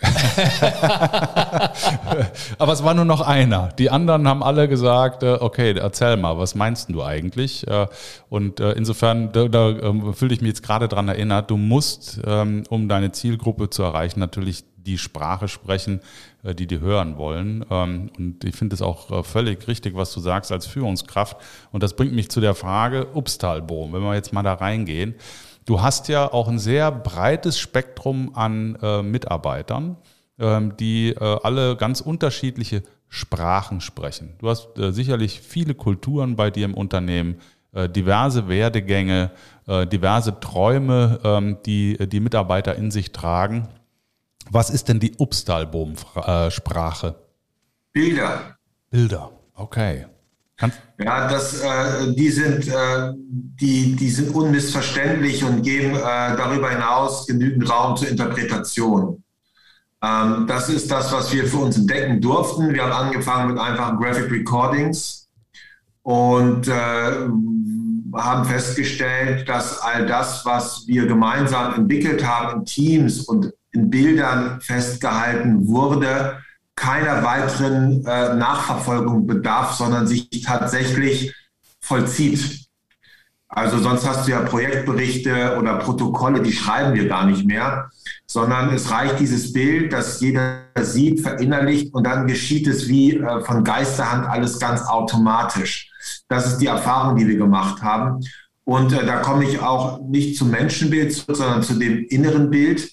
Aber es war nur noch einer. Die anderen haben alle gesagt, äh, okay, erzähl mal, was meinst du eigentlich? Äh, und äh, insofern, da, da ähm, fühle ich mich jetzt gerade dran erinnert, du musst, ähm, um deine Zielgruppe zu erreichen, natürlich die Sprache sprechen, äh, die die hören wollen. Ähm, und ich finde es auch äh, völlig richtig, was du sagst als Führungskraft. Und das bringt mich zu der Frage, Upstalboom, wenn wir jetzt mal da reingehen. Du hast ja auch ein sehr breites Spektrum an äh, Mitarbeitern, ähm, die äh, alle ganz unterschiedliche Sprachen sprechen. Du hast äh, sicherlich viele Kulturen bei dir im Unternehmen, äh, diverse Werdegänge, äh, diverse Träume, ähm, die die Mitarbeiter in sich tragen. Was ist denn die Upstalboom-Sprache? Bilder. Bilder, okay. Kannst ja, das, äh, die, sind, äh, die, die sind unmissverständlich und geben äh, darüber hinaus genügend Raum zur Interpretation. Ähm, das ist das, was wir für uns entdecken durften. Wir haben angefangen mit einfachen Graphic Recordings und äh, haben festgestellt, dass all das, was wir gemeinsam entwickelt haben in Teams und in Bildern festgehalten wurde, keiner weiteren äh, Nachverfolgung bedarf, sondern sich tatsächlich vollzieht. Also sonst hast du ja Projektberichte oder Protokolle, die schreiben wir gar nicht mehr, sondern es reicht dieses Bild, das jeder sieht, verinnerlicht und dann geschieht es wie äh, von Geisterhand alles ganz automatisch. Das ist die Erfahrung, die wir gemacht haben. Und äh, da komme ich auch nicht zum Menschenbild, sondern zu dem inneren Bild.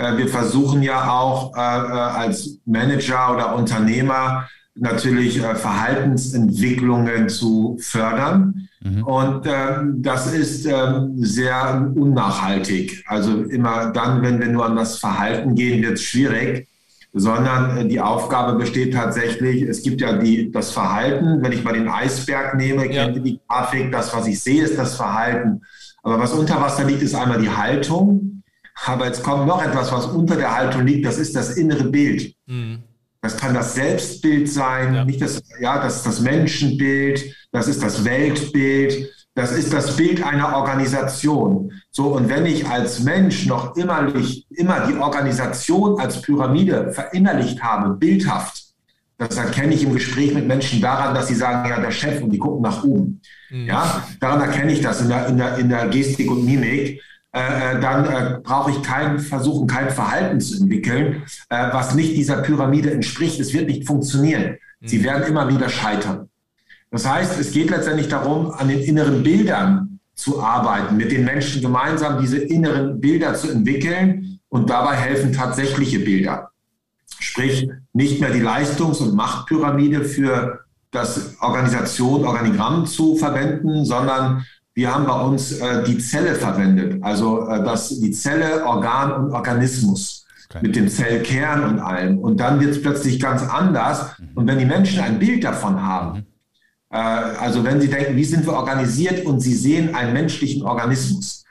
Äh, wir versuchen ja auch äh, äh, als Manager oder Unternehmer natürlich Verhaltensentwicklungen zu fördern. Mhm. Und ähm, das ist ähm, sehr unnachhaltig. Also immer dann, wenn wir nur an das Verhalten gehen, wird es schwierig sondern die Aufgabe besteht tatsächlich, es gibt ja die, das Verhalten, wenn ich mal den Eisberg nehme, ja. kennt ihr die Grafik, das, was ich sehe, ist das Verhalten. Aber was unter Wasser liegt, ist einmal die Haltung aber jetzt kommt noch etwas, was unter der Haltung liegt, das ist das innere Bild. Mhm. Das kann das Selbstbild sein, ja. nicht das, ja, das ist das Menschenbild, das ist das Weltbild, das ist das Bild einer Organisation. So, und wenn ich als Mensch noch immerlich, immer die Organisation als Pyramide verinnerlicht habe, bildhaft, das erkenne ich im Gespräch mit Menschen daran, dass sie sagen, ja, der Chef und die gucken nach oben. Mhm. Ja, daran erkenne ich das in der, in der, in der Gestik und Mimik. Äh, äh, dann äh, brauche ich kein versuchen, kein Verhalten zu entwickeln, äh, was nicht dieser Pyramide entspricht. Es wird nicht funktionieren. Mhm. Sie werden immer wieder scheitern. Das heißt, es geht letztendlich darum, an den inneren Bildern zu arbeiten, mit den Menschen gemeinsam diese inneren Bilder zu entwickeln und dabei helfen tatsächliche Bilder. Sprich, nicht mehr die Leistungs- und Machtpyramide für das Organisation, Organigramm zu verwenden, sondern wir haben bei uns äh, die Zelle verwendet, also äh, das, die Zelle, Organ und Organismus okay. mit dem Zellkern und allem. Und dann wird es plötzlich ganz anders. Mhm. Und wenn die Menschen ein Bild davon haben, mhm. äh, also wenn sie denken, wie sind wir organisiert und sie sehen einen menschlichen Organismus,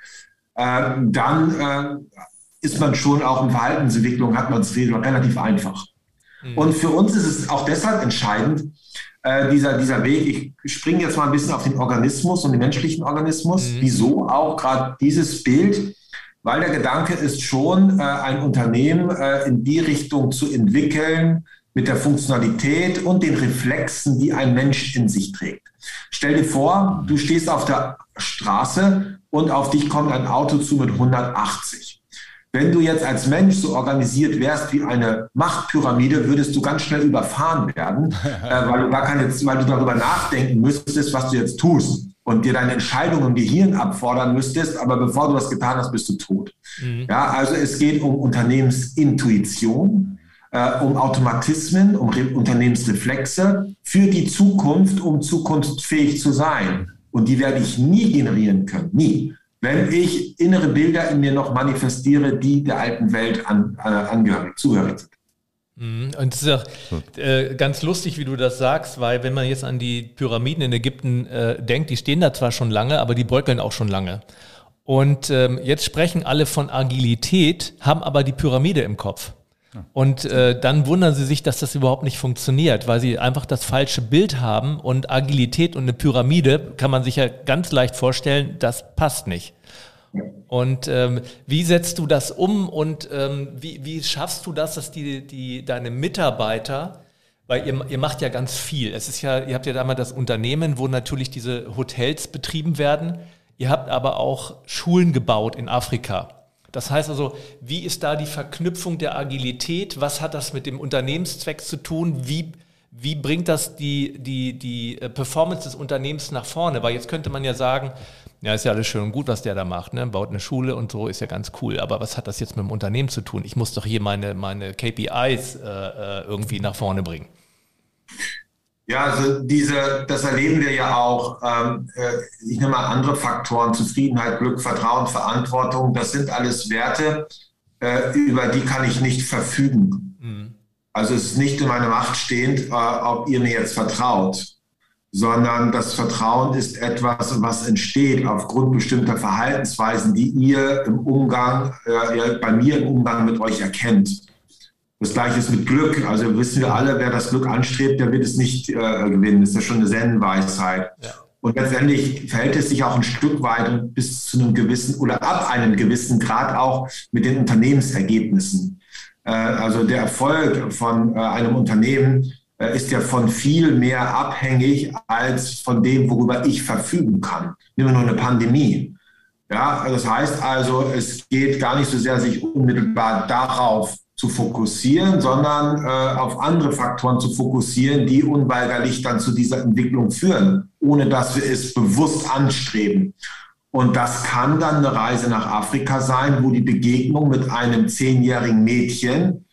äh, dann äh, ist man schon auch in Verhaltensentwicklung, hat man es relativ einfach. Mhm. Und für uns ist es auch deshalb entscheidend, äh, dieser, dieser Weg. Ich springe jetzt mal ein bisschen auf den Organismus und den menschlichen Organismus. Mhm. Wieso auch gerade dieses Bild? Weil der Gedanke ist schon, äh, ein Unternehmen äh, in die Richtung zu entwickeln, mit der Funktionalität und den Reflexen, die ein Mensch in sich trägt. Stell dir vor, du stehst auf der Straße und auf dich kommt ein Auto zu mit 180 Wenn du jetzt als Mensch so organisiert wärst wie eine Machtpyramide, würdest du ganz schnell überfahren werden, äh, weil, du gar keine, weil du darüber nachdenken müsstest, was du jetzt tust und dir deine Entscheidungen im Gehirn abfordern müsstest, aber bevor du das getan hast, bist du tot. Mhm. Ja, also es geht um Unternehmensintuition, äh, um Automatismen, um Re Unternehmensreflexe für die Zukunft, um zukunftsfähig zu sein. Und die werde ich nie generieren können, nie wenn ich innere Bilder in mir noch manifestiere, die der alten Welt an, äh, angehörig, zugehörig. Mhm. Und es ist auch äh, ganz lustig, wie du das sagst, weil wenn man jetzt an die Pyramiden in Ägypten äh, denkt, die stehen da zwar schon lange, aber die bröckeln auch schon lange. Und ähm, jetzt sprechen alle von Agilität, haben aber die Pyramide im Kopf. Und äh, dann wundern sie sich, dass das überhaupt nicht funktioniert, weil sie einfach das falsche Bild haben und Agilität und eine Pyramide kann man sich ja ganz leicht vorstellen, das passt nicht. Und ähm, wie setzt du das um und ähm, wie, wie schaffst du das, dass die, die, deine Mitarbeiter, weil ihr, ihr macht ja ganz viel. Es ist ja, ihr habt ja da mal das Unternehmen, wo natürlich diese Hotels betrieben werden. Ihr habt aber auch Schulen gebaut in Afrika. Das heißt also, wie ist da die Verknüpfung der Agilität? Was hat das mit dem Unternehmenszweck zu tun? Wie, wie bringt das die, die, die äh, Performance des Unternehmens nach vorne? Weil jetzt könnte man ja sagen, ja, ist ja alles schön und gut, was der da macht, ne? baut eine Schule und so, ist ja ganz cool. Aber was hat das jetzt mit dem Unternehmen zu tun? Ich muss doch hier meine, meine KPIs äh, äh, irgendwie nach vorne bringen. Ja, also diese, das erleben wir ja auch. Ähm, äh, ich nehme mal andere Faktoren, Zufriedenheit, Glück, Vertrauen, Verantwortung. Das sind alles Werte, äh, über die kann ich nicht verfügen. Mhm. Also es ist nicht in meiner Macht stehend, äh, ob ihr mir jetzt vertraut, sondern das Vertrauen ist etwas, was entsteht aufgrund bestimmter Verhaltensweisen, die ihr im Umgang, äh, bei mir im Umgang mit euch erkennt. Das gleiche ist mit Glück. Also wissen wir alle, wer das Glück anstrebt, der wird es nicht äh, gewinnen. Das ist ja schon eine Zen-Weisheit. Ja. Und letztendlich verhält es sich auch ein Stück weit bis zu einem gewissen oder ab einem gewissen Grad auch mit den Unternehmensergebnissen. Äh, also der Erfolg von äh, einem Unternehmen äh, ist ja von viel mehr abhängig als von dem, worüber ich verfügen kann. Nehmen wir nur eine Pandemie. Ja, das heißt also, es geht gar nicht so sehr, sich unmittelbar darauf zu fokussieren, sondern äh, auf andere Faktoren zu fokussieren, die unweigerlich dann zu dieser Entwicklung führen, ohne dass wir es bewusst anstreben. Und das kann dann eine Reise nach Afrika sein, wo die Begegnung mit einem zehnjährigen Mädchen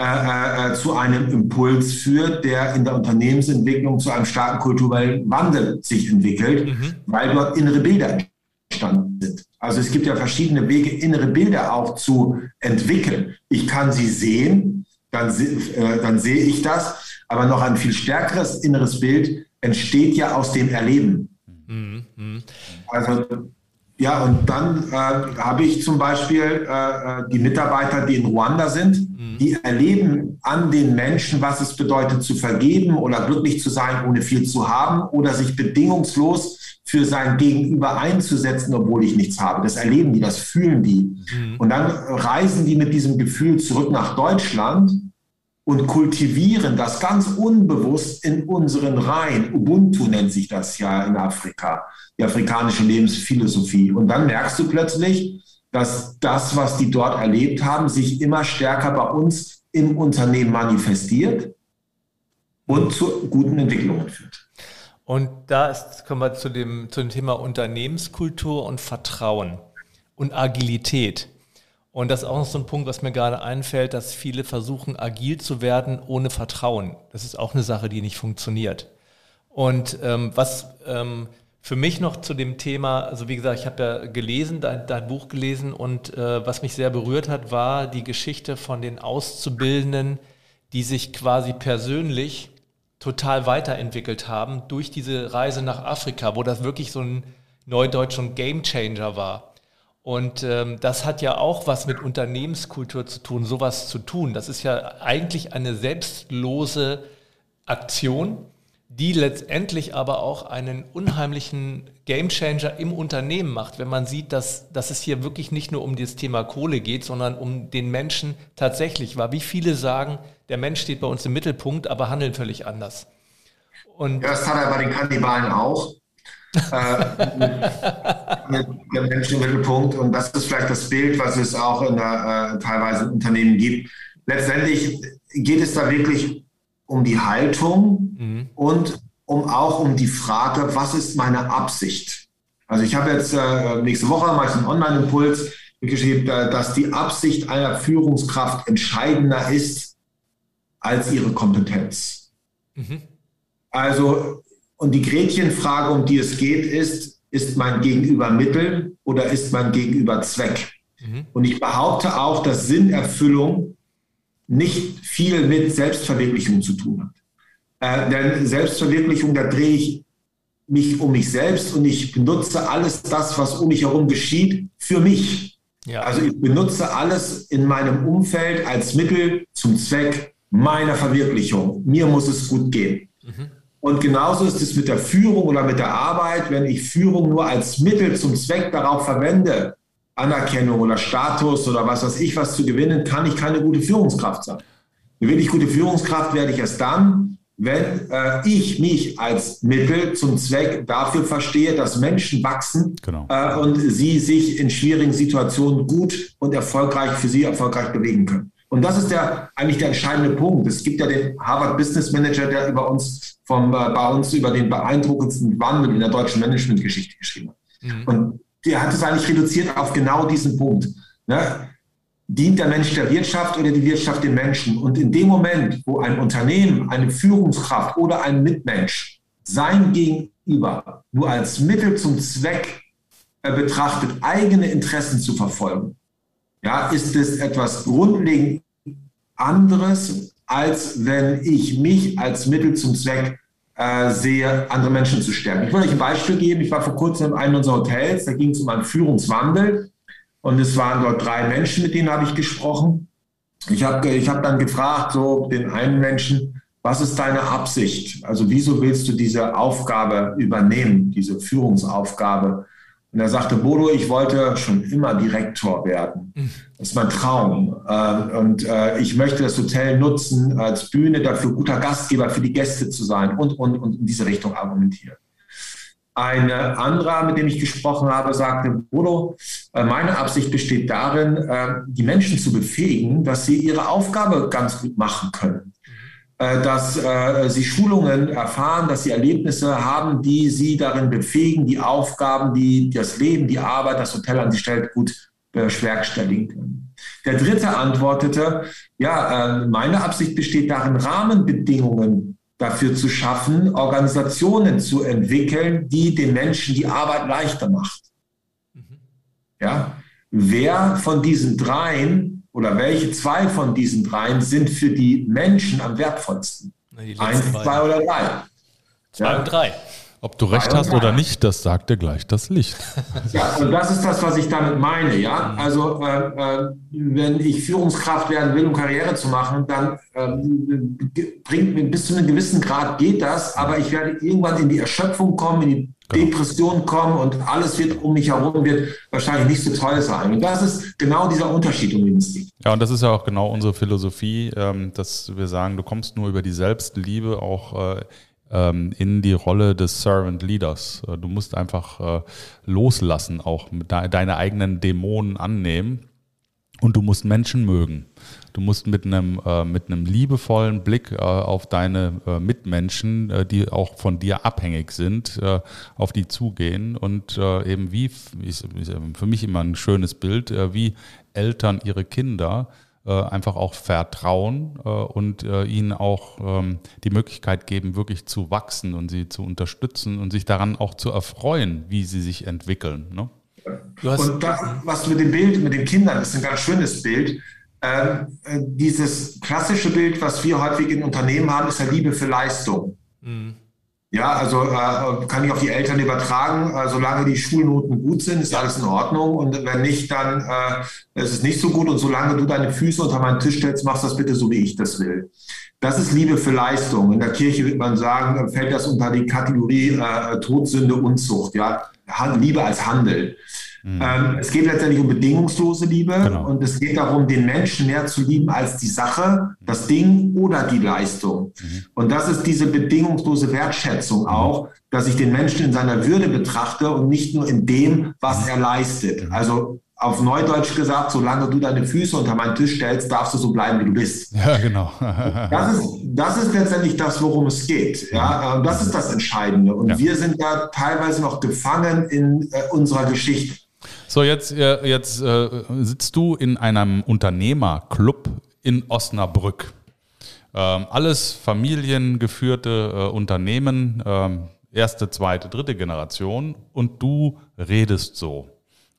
äh, äh, äh zu einem Impuls führt, der in der Unternehmensentwicklung zu einem starken kulturellen Wandel sich entwickelt, mhm. weil dort innere Bilder entstanden sind. Also es gibt ja verschiedene Wege, innere Bilder auch zu entwickeln. Ich kann sie sehen, dann, äh, dann sehe ich das, aber noch ein viel stärkeres inneres Bild entsteht ja aus dem Erleben. Mhm. Also ja, und dann äh, habe ich zum Beispiel äh, äh, die Mitarbeiter, die in Ruanda sind, mhm. die erleben an den Menschen, was es bedeutet zu vergeben oder glücklich zu sein, ohne viel zu haben oder sich bedingungslos für sein Gegenüber einzusetzen, obwohl ich nichts habe. Das erleben die, das fühlen die. Mhm. Und dann reisen die mit diesem Gefühl zurück nach Deutschland und kultivieren das ganz unbewusst in unseren Reihen. Ubuntu nennt sich das ja in Afrika, die afrikanische Lebensphilosophie. Und dann merkst du plötzlich, dass das, was die dort erlebt haben, sich immer stärker bei uns im Unternehmen manifestiert und zu guten Entwicklungen führt. Und da ist, kommen wir zu dem, zu dem Thema Unternehmenskultur und Vertrauen und Agilität. Und das ist auch noch so ein Punkt, was mir gerade einfällt, dass viele versuchen, agil zu werden ohne Vertrauen. Das ist auch eine Sache, die nicht funktioniert. Und ähm, was ähm, für mich noch zu dem Thema, also wie gesagt, ich habe ja gelesen, dein, dein, Buch gelesen und äh, was mich sehr berührt hat, war die Geschichte von den Auszubildenden, die sich quasi persönlich total weiterentwickelt haben durch diese Reise nach Afrika, wo das wirklich so ein Neudeutsch und Gamechanger war. Und ähm, das hat ja auch was mit Unternehmenskultur zu tun, sowas zu tun. Das ist ja eigentlich eine selbstlose Aktion, die letztendlich aber auch einen unheimlichen Gamechanger im Unternehmen macht, wenn man sieht, dass, dass es hier wirklich nicht nur um das Thema Kohle geht, sondern um den Menschen tatsächlich war. Wie viele sagen, der Mensch steht bei uns im Mittelpunkt, aber handeln völlig anders. Und ja, das hat er bei den Kannibalen auch. der Mensch im Mittelpunkt. Und das ist vielleicht das Bild, was es auch in der, äh, teilweise in Unternehmen gibt. Letztendlich geht es da wirklich um die Haltung mhm. und um auch um die Frage, was ist meine Absicht? Also ich habe jetzt äh, nächste Woche ich einen Online-Impuls geschrieben, dass die Absicht einer Führungskraft entscheidender ist als ihre Kompetenz. Mhm. Also, und die Gretchenfrage, um die es geht, ist, ist mein Gegenüber Mittel oder ist mein Gegenüber Zweck? Mhm. Und ich behaupte auch, dass Sinnerfüllung nicht viel mit Selbstverwirklichung zu tun hat. Äh, denn Selbstverwirklichung, da drehe ich mich um mich selbst und ich benutze alles das, was um mich herum geschieht, für mich. Ja. Also ich benutze alles in meinem Umfeld als Mittel zum Zweck meiner Verwirklichung. Mir muss es gut gehen. Mhm. Und genauso ist es mit der Führung oder mit der Arbeit, wenn ich Führung nur als Mittel zum Zweck darauf verwende, Anerkennung oder Status oder was weiß ich was zu gewinnen, kann ich keine gute Führungskraft sein. Eine wirklich gute Führungskraft werde ich erst dann, wenn äh, ich mich als Mittel zum Zweck dafür verstehe, dass Menschen wachsen genau. äh, und sie sich in schwierigen Situationen gut und erfolgreich für sie erfolgreich bewegen können. Und das ist der eigentlich der entscheidende Punkt. Es gibt ja den Harvard Business Manager, der über uns vom, äh, bei uns über den beeindruckendsten Wandel in der deutschen Managementgeschichte geschrieben hat. Mhm. Und der hat es eigentlich reduziert auf genau diesen Punkt. Ne? Dient der Mensch der Wirtschaft oder die Wirtschaft dem Menschen? Und in dem Moment, wo ein Unternehmen, eine Führungskraft oder ein Mitmensch sein Gegenüber nur als Mittel zum Zweck äh, betrachtet, eigene Interessen zu verfolgen, ja, ist es etwas grundlegend anderes, als wenn ich mich als Mittel zum Zweck äh, sehe, andere Menschen zu stärken. Ich will euch ein Beispiel geben. Ich war vor kurzem in einem unserer Hotels, da ging es um einen Führungswandel. Und es waren dort drei Menschen, mit denen habe ich gesprochen. Ich habe ich hab dann gefragt, so den einen Menschen, was ist deine Absicht? Also wieso willst du diese Aufgabe übernehmen, diese Führungsaufgabe? Und er sagte, Bodo, ich wollte schon immer Direktor werden. Das ist mein Traum. Ähm, und äh, ich möchte das Hotel nutzen als Bühne dafür, guter Gastgeber für die Gäste zu sein und, und, und in diese Richtung argumentieren. Ein anderer, mit dem ich gesprochen habe, sagte, Bodo, äh, meine Absicht besteht darin, äh, die Menschen zu befähigen, dass sie ihre Aufgabe ganz gut machen können. Äh, dass sie Schulungen erfahren, dass sie Erlebnisse haben, die sie darin befähigen, die Aufgaben, die das Leben, die Arbeit, das Hotel an sie stellt, gut bewerkstelligen können. Der dritte antwortete, ja, meine Absicht besteht darin, Rahmenbedingungen dafür zu schaffen, Organisationen zu entwickeln, die den Menschen die Arbeit leichter macht. Mhm. Ja? Wer von diesen dreien oder welche zwei von diesen dreien sind für die Menschen am wertvollsten? Eins, zwei oder drei? Zwei ja? und drei. Ob du recht hast oder nicht, das sagt dir gleich das Licht. Ja, und das ist das, was ich damit meine. Ja, also äh, wenn ich Führungskraft werden will, um Karriere zu machen, dann äh, bringt mir bis zu einem gewissen Grad geht das, aber ich werde irgendwann in die Erschöpfung kommen, in die genau. Depression kommen und alles wird um mich herum wird wahrscheinlich nicht so toll sein. Und das ist genau dieser Unterschied, um den es geht. Ja, und das ist ja auch genau unsere Philosophie, ähm, dass wir sagen, du kommst nur über die Selbstliebe auch äh, in die Rolle des Servant Leaders. Äh, du musst einfach äh, loslassen, auch deine eigenen Dämonen annehmen und du musst Menschen mögen. Du musst mit einem, äh, mit einem liebevollen Blick äh, auf deine äh, Mitmenschen, äh, die auch von dir abhängig sind, auf die zugehen und eben wie, ist, für mich immer ein schönes Bild, wie Eltern ihre Kinder einfach auch vertrauen äh, und äh, ihnen auch ähm, die Möglichkeit geben, wirklich zu wachsen und sie zu unterstützen und sich daran auch zu erfreuen, wie sie sich entwickeln. Ne? und das, was mit dem Bild, mit den Kindern, ist ein ganz schönes Bild. Ähm, dieses klassische Bild, was wir häufig in Unternehmen haben, ist ja Liebe für Leistung. Mhm. Ja, also äh, kann ich auf die Eltern übertragen. Äh, solange die Schulnoten gut sind, ist alles in Ordnung. Und wenn nicht, dann äh, ist es nicht so gut. Und solange du deine Füße unter meinen Tisch stellst, machst das bitte so, wie ich das will. Das ist Liebe für Leistung. In der Kirche würde man sagen, fällt das unter die Kategorie äh, Todsünde, Unzucht. Ja, Liebe als Handel. Mhm. Ähm, es geht letztendlich um bedingungslose Liebe genau. und es geht darum, den Menschen mehr zu lieben als die Sache, das Ding oder die Leistung. Mhm. Und das ist diese bedingungslose Wertschätzung mhm. auch, dass ich den Menschen in seiner Würde betrachte und nicht nur in dem, was er leistet. Mhm. Also auf Neudeutsch gesagt, solange du deine Füße unter meinen Tisch stellst, darfst du so bleiben, wie du bist. Ja, genau. das, ist, das ist letztendlich das, worum es geht. Ja, das ist das Entscheidende. Und ja. wir sind ja teilweise noch gefangen in äh, unserer Geschichte. So, jetzt, äh, jetzt äh, sitzt du in einem Unternehmerclub in Osnabrück. Ähm, alles familiengeführte äh, Unternehmen, ähm, erste, zweite, dritte Generation und du redest so.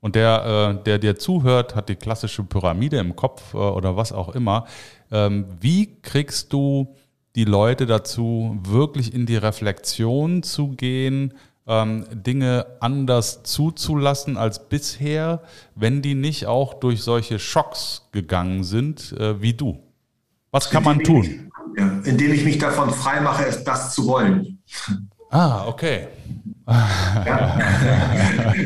Und der, der dir zuhört, hat die klassische Pyramide im Kopf oder was auch immer. Ähm, wie kriegst du die Leute dazu, wirklich in die Reflexion zu gehen, ähm, Dinge anders zuzulassen als bisher, wenn die nicht auch durch solche Schocks gegangen sind äh, wie du? Was kann man tun? Ich, ja, indem ich mich davon freimache, das zu wollen. Ah, okay. Ja.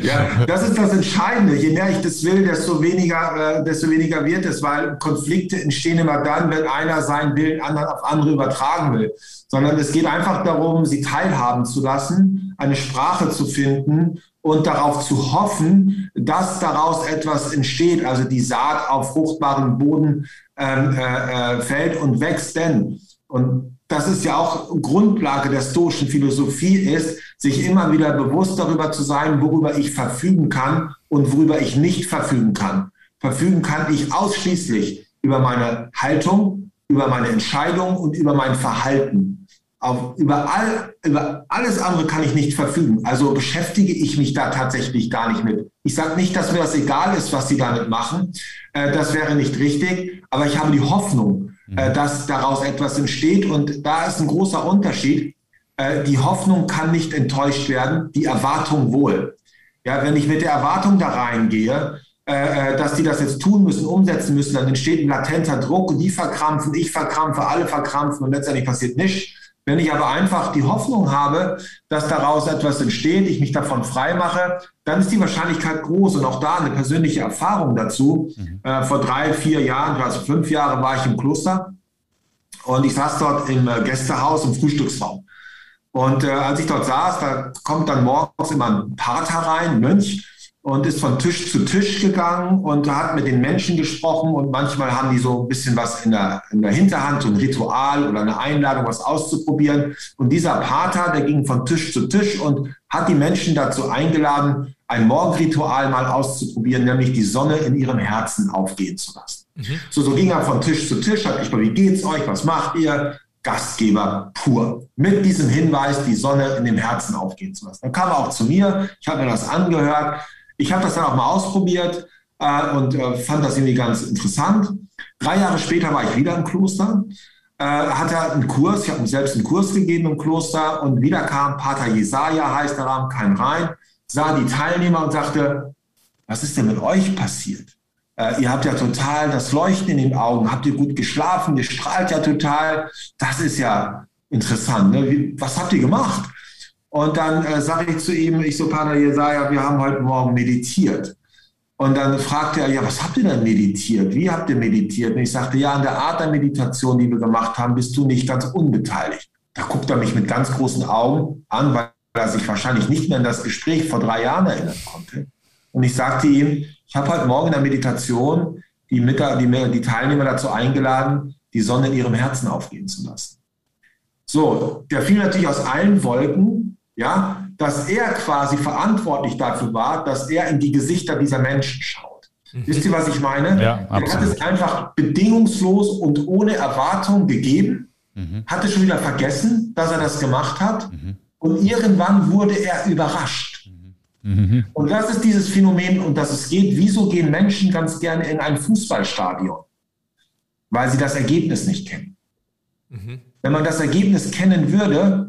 ja. das ist das Entscheidende. Je mehr ich das will, desto weniger, äh, desto weniger wird es, weil Konflikte entstehen immer dann, wenn einer seinen Willen anderen auf andere übertragen will. Sondern es geht einfach darum, sie teilhaben zu lassen, eine Sprache zu finden und darauf zu hoffen, dass daraus etwas entsteht, also die Saat auf fruchtbaren Boden ähm, äh, äh fällt und wächst. Denn und das ist ja auch Grundlage der stoischen Philosophie ist, sich immer wieder bewusst darüber zu sein, worüber ich verfügen kann und worüber ich nicht verfügen kann. Verfügen kann ich ausschließlich über meine Haltung, über meine Entscheidung und über mein Verhalten. Auf, über, all, über alles andere kann ich nicht verfügen. Also beschäftige ich mich da tatsächlich gar nicht mit. Ich sage nicht, dass mir das egal ist, was sie damit machen. Äh, das wäre nicht richtig. Aber ich habe die Hoffnung, äh, mhm. dass daraus etwas entsteht. Und da ist ein großer Unterschied. Äh, die Hoffnung kann nicht enttäuscht werden, die Erwartung wohl. Ja, wenn ich mit der Erwartung da reingehe, äh, dass die das jetzt tun müssen, umsetzen müssen, dann entsteht ein latenter Druck und die verkrampfen, ich verkrampfe, alle verkrampfen und letztendlich passiert nichts. Wenn ich aber einfach die Hoffnung habe, dass daraus etwas entsteht, ich mich davon frei mache, dann ist die Wahrscheinlichkeit groß. Und auch da eine persönliche Erfahrung dazu. Mhm. Äh, vor drei, vier Jahren, also fünf Jahre war ich im Kloster und ich saß dort im äh, Gästehaus im Frühstücksraum. Und äh, als ich dort saß, da kommt dann morgens immer ein Pater rein, ein Mönch, und ist von Tisch zu Tisch gegangen und hat mit den Menschen gesprochen und manchmal haben die so ein bisschen was in der, in der Hinterhand, so ein Ritual oder eine Einladung, was auszuprobieren. Und dieser Pater, der ging von Tisch zu Tisch und hat die Menschen dazu eingeladen, ein Morgenritual mal auszuprobieren, nämlich die Sonne in ihrem Herzen aufgehen zu lassen. Mhm. So, so ging er von Tisch zu Tisch, hat mal, wie geht's euch, was macht ihr? Gastgeber pur. Mit diesem Hinweis, die Sonne in dem Herzen aufgehen zu lassen. Dann kam er auch zu mir, ich habe mir das angehört, ich habe das dann auch mal ausprobiert äh, und äh, fand das irgendwie ganz interessant. Drei Jahre später war ich wieder im Kloster, äh, hatte einen Kurs, ich habe mir selbst einen Kurs gegeben im Kloster und wieder kam Pater Jesaja, heißt der Rahmen, kein rein, sah die Teilnehmer und sagte, was ist denn mit euch passiert? Äh, ihr habt ja total das Leuchten in den Augen, habt ihr gut geschlafen, ihr strahlt ja total. Das ist ja interessant. Ne? Wie, was habt ihr gemacht? Und dann äh, sage ich zu ihm, ich so, Pater Jesaja, wir haben heute Morgen meditiert. Und dann fragte er, ja, was habt ihr denn meditiert? Wie habt ihr meditiert? Und ich sagte, ja, an der Art der Meditation, die wir gemacht haben, bist du nicht ganz unbeteiligt. Da guckt er mich mit ganz großen Augen an, weil er sich wahrscheinlich nicht mehr an das Gespräch vor drei Jahren erinnern konnte. Und ich sagte ihm, ich habe heute Morgen in der Meditation die, die, die Teilnehmer dazu eingeladen, die Sonne in ihrem Herzen aufgehen zu lassen. So, der fiel natürlich aus allen Wolken, ja, dass er quasi verantwortlich dafür war, dass er in die Gesichter dieser Menschen schaut. Mhm. Wisst ihr, was ich meine? Ja, er hat es einfach bedingungslos und ohne Erwartung gegeben, mhm. hatte schon wieder vergessen, dass er das gemacht hat mhm. und irgendwann wurde er überrascht. Mhm. Und das ist dieses Phänomen, um das es geht. Wieso gehen Menschen ganz gerne in ein Fußballstadion? Weil sie das Ergebnis nicht kennen. Mhm. Wenn man das Ergebnis kennen würde,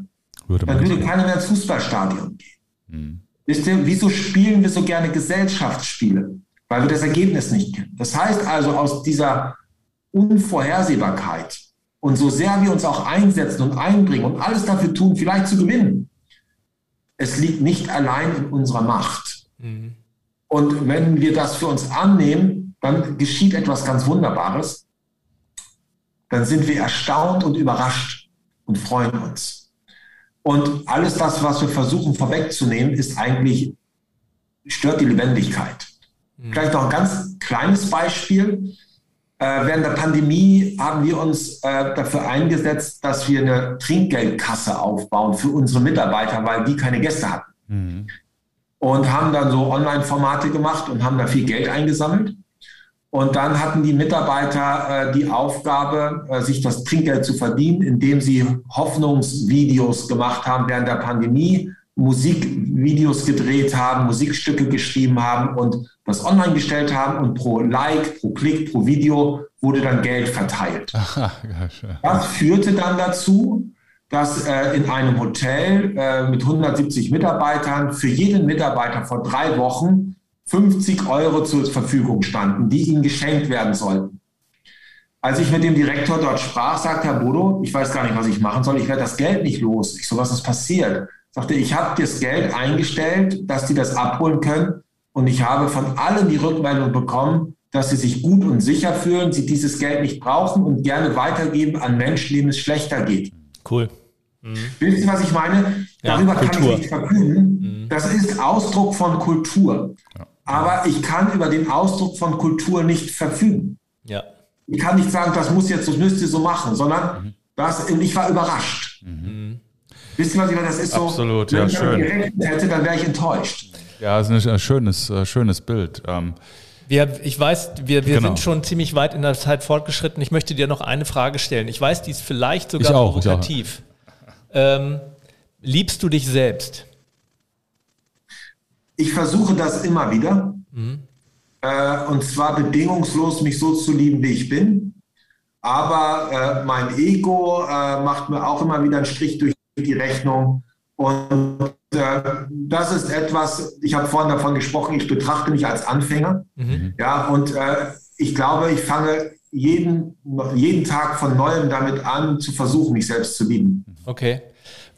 würde dann würde keiner mehr ins Fußballstadion gehen. Hm. Wisst ihr, wieso spielen wir so gerne Gesellschaftsspiele? Weil wir das Ergebnis nicht kennen. Das heißt also, aus dieser Unvorhersehbarkeit und so sehr wir uns auch einsetzen und einbringen und alles dafür tun, vielleicht zu gewinnen, es liegt nicht allein in unserer Macht. Mhm. Und wenn wir das für uns annehmen, dann geschieht etwas ganz Wunderbares. Dann sind wir erstaunt und überrascht und freuen uns. Und alles das, was wir versuchen vorwegzunehmen, ist eigentlich, stört die Lebendigkeit. Mhm. Vielleicht noch ein ganz kleines Beispiel. Äh, während der Pandemie haben wir uns äh, dafür eingesetzt, dass wir eine Trinkgeldkasse aufbauen für unsere Mitarbeiter, weil die keine Gäste hatten. Mhm. Und haben dann so Online-Formate gemacht und haben da viel Geld eingesammelt. Und dann hatten die Mitarbeiter äh, die Aufgabe, äh, sich das Trinkgeld zu verdienen, indem sie Hoffnungsvideos gemacht haben während der Pandemie, Musikvideos gedreht haben, Musikstücke geschrieben haben und das online gestellt haben und pro Like, pro Klick, pro Video wurde dann Geld verteilt. das führte dann dazu, dass äh, in einem Hotel äh, mit 170 Mitarbeitern für jeden Mitarbeiter vor drei Wochen 50 Euro zur Verfügung standen, die ihnen geschenkt werden sollten. Als ich mit dem Direktor dort sprach, sagte Herr Bodo, ich weiß gar nicht, was ich machen soll, ich werde das Geld nicht los. Ich so, was ist passiert? Sagte, ich habe das Geld eingestellt, dass die das abholen können und ich habe von allen die Rückmeldung bekommen, dass sie sich gut und sicher fühlen, sie dieses Geld nicht brauchen und gerne weitergeben an Menschen, denen es schlechter geht. Cool. Mhm. Wisst ihr, was ich meine? Darüber ja, kann ich nicht verkünden. Mhm. Das ist Ausdruck von Kultur. Ja. Aber ich kann über den Ausdruck von Kultur nicht verfügen. Ja. Ich kann nicht sagen, das muss jetzt, das müsst ihr so machen, sondern mhm. das, ich war überrascht. Mhm. Wisst ihr, was ich meine? Das ist so, Absolut, wenn ja, ich schön. gerechnet hätte, dann wäre ich enttäuscht. Ja, das ist ein schönes, äh, schönes Bild. Ähm, wir, ich weiß, wir, wir genau. sind schon ziemlich weit in der Zeit fortgeschritten. Ich möchte dir noch eine Frage stellen. Ich weiß, die ist vielleicht sogar auch, provokativ. Ähm, liebst du dich selbst? Ich versuche das immer wieder. Mhm. Äh, und zwar bedingungslos, mich so zu lieben, wie ich bin. Aber äh, mein Ego äh, macht mir auch immer wieder einen Strich durch die Rechnung. Und äh, das ist etwas, ich habe vorhin davon gesprochen, ich betrachte mich als Anfänger. Mhm. Ja, und äh, ich glaube, ich fange jeden, jeden Tag von neuem damit an, zu versuchen, mich selbst zu lieben. Okay.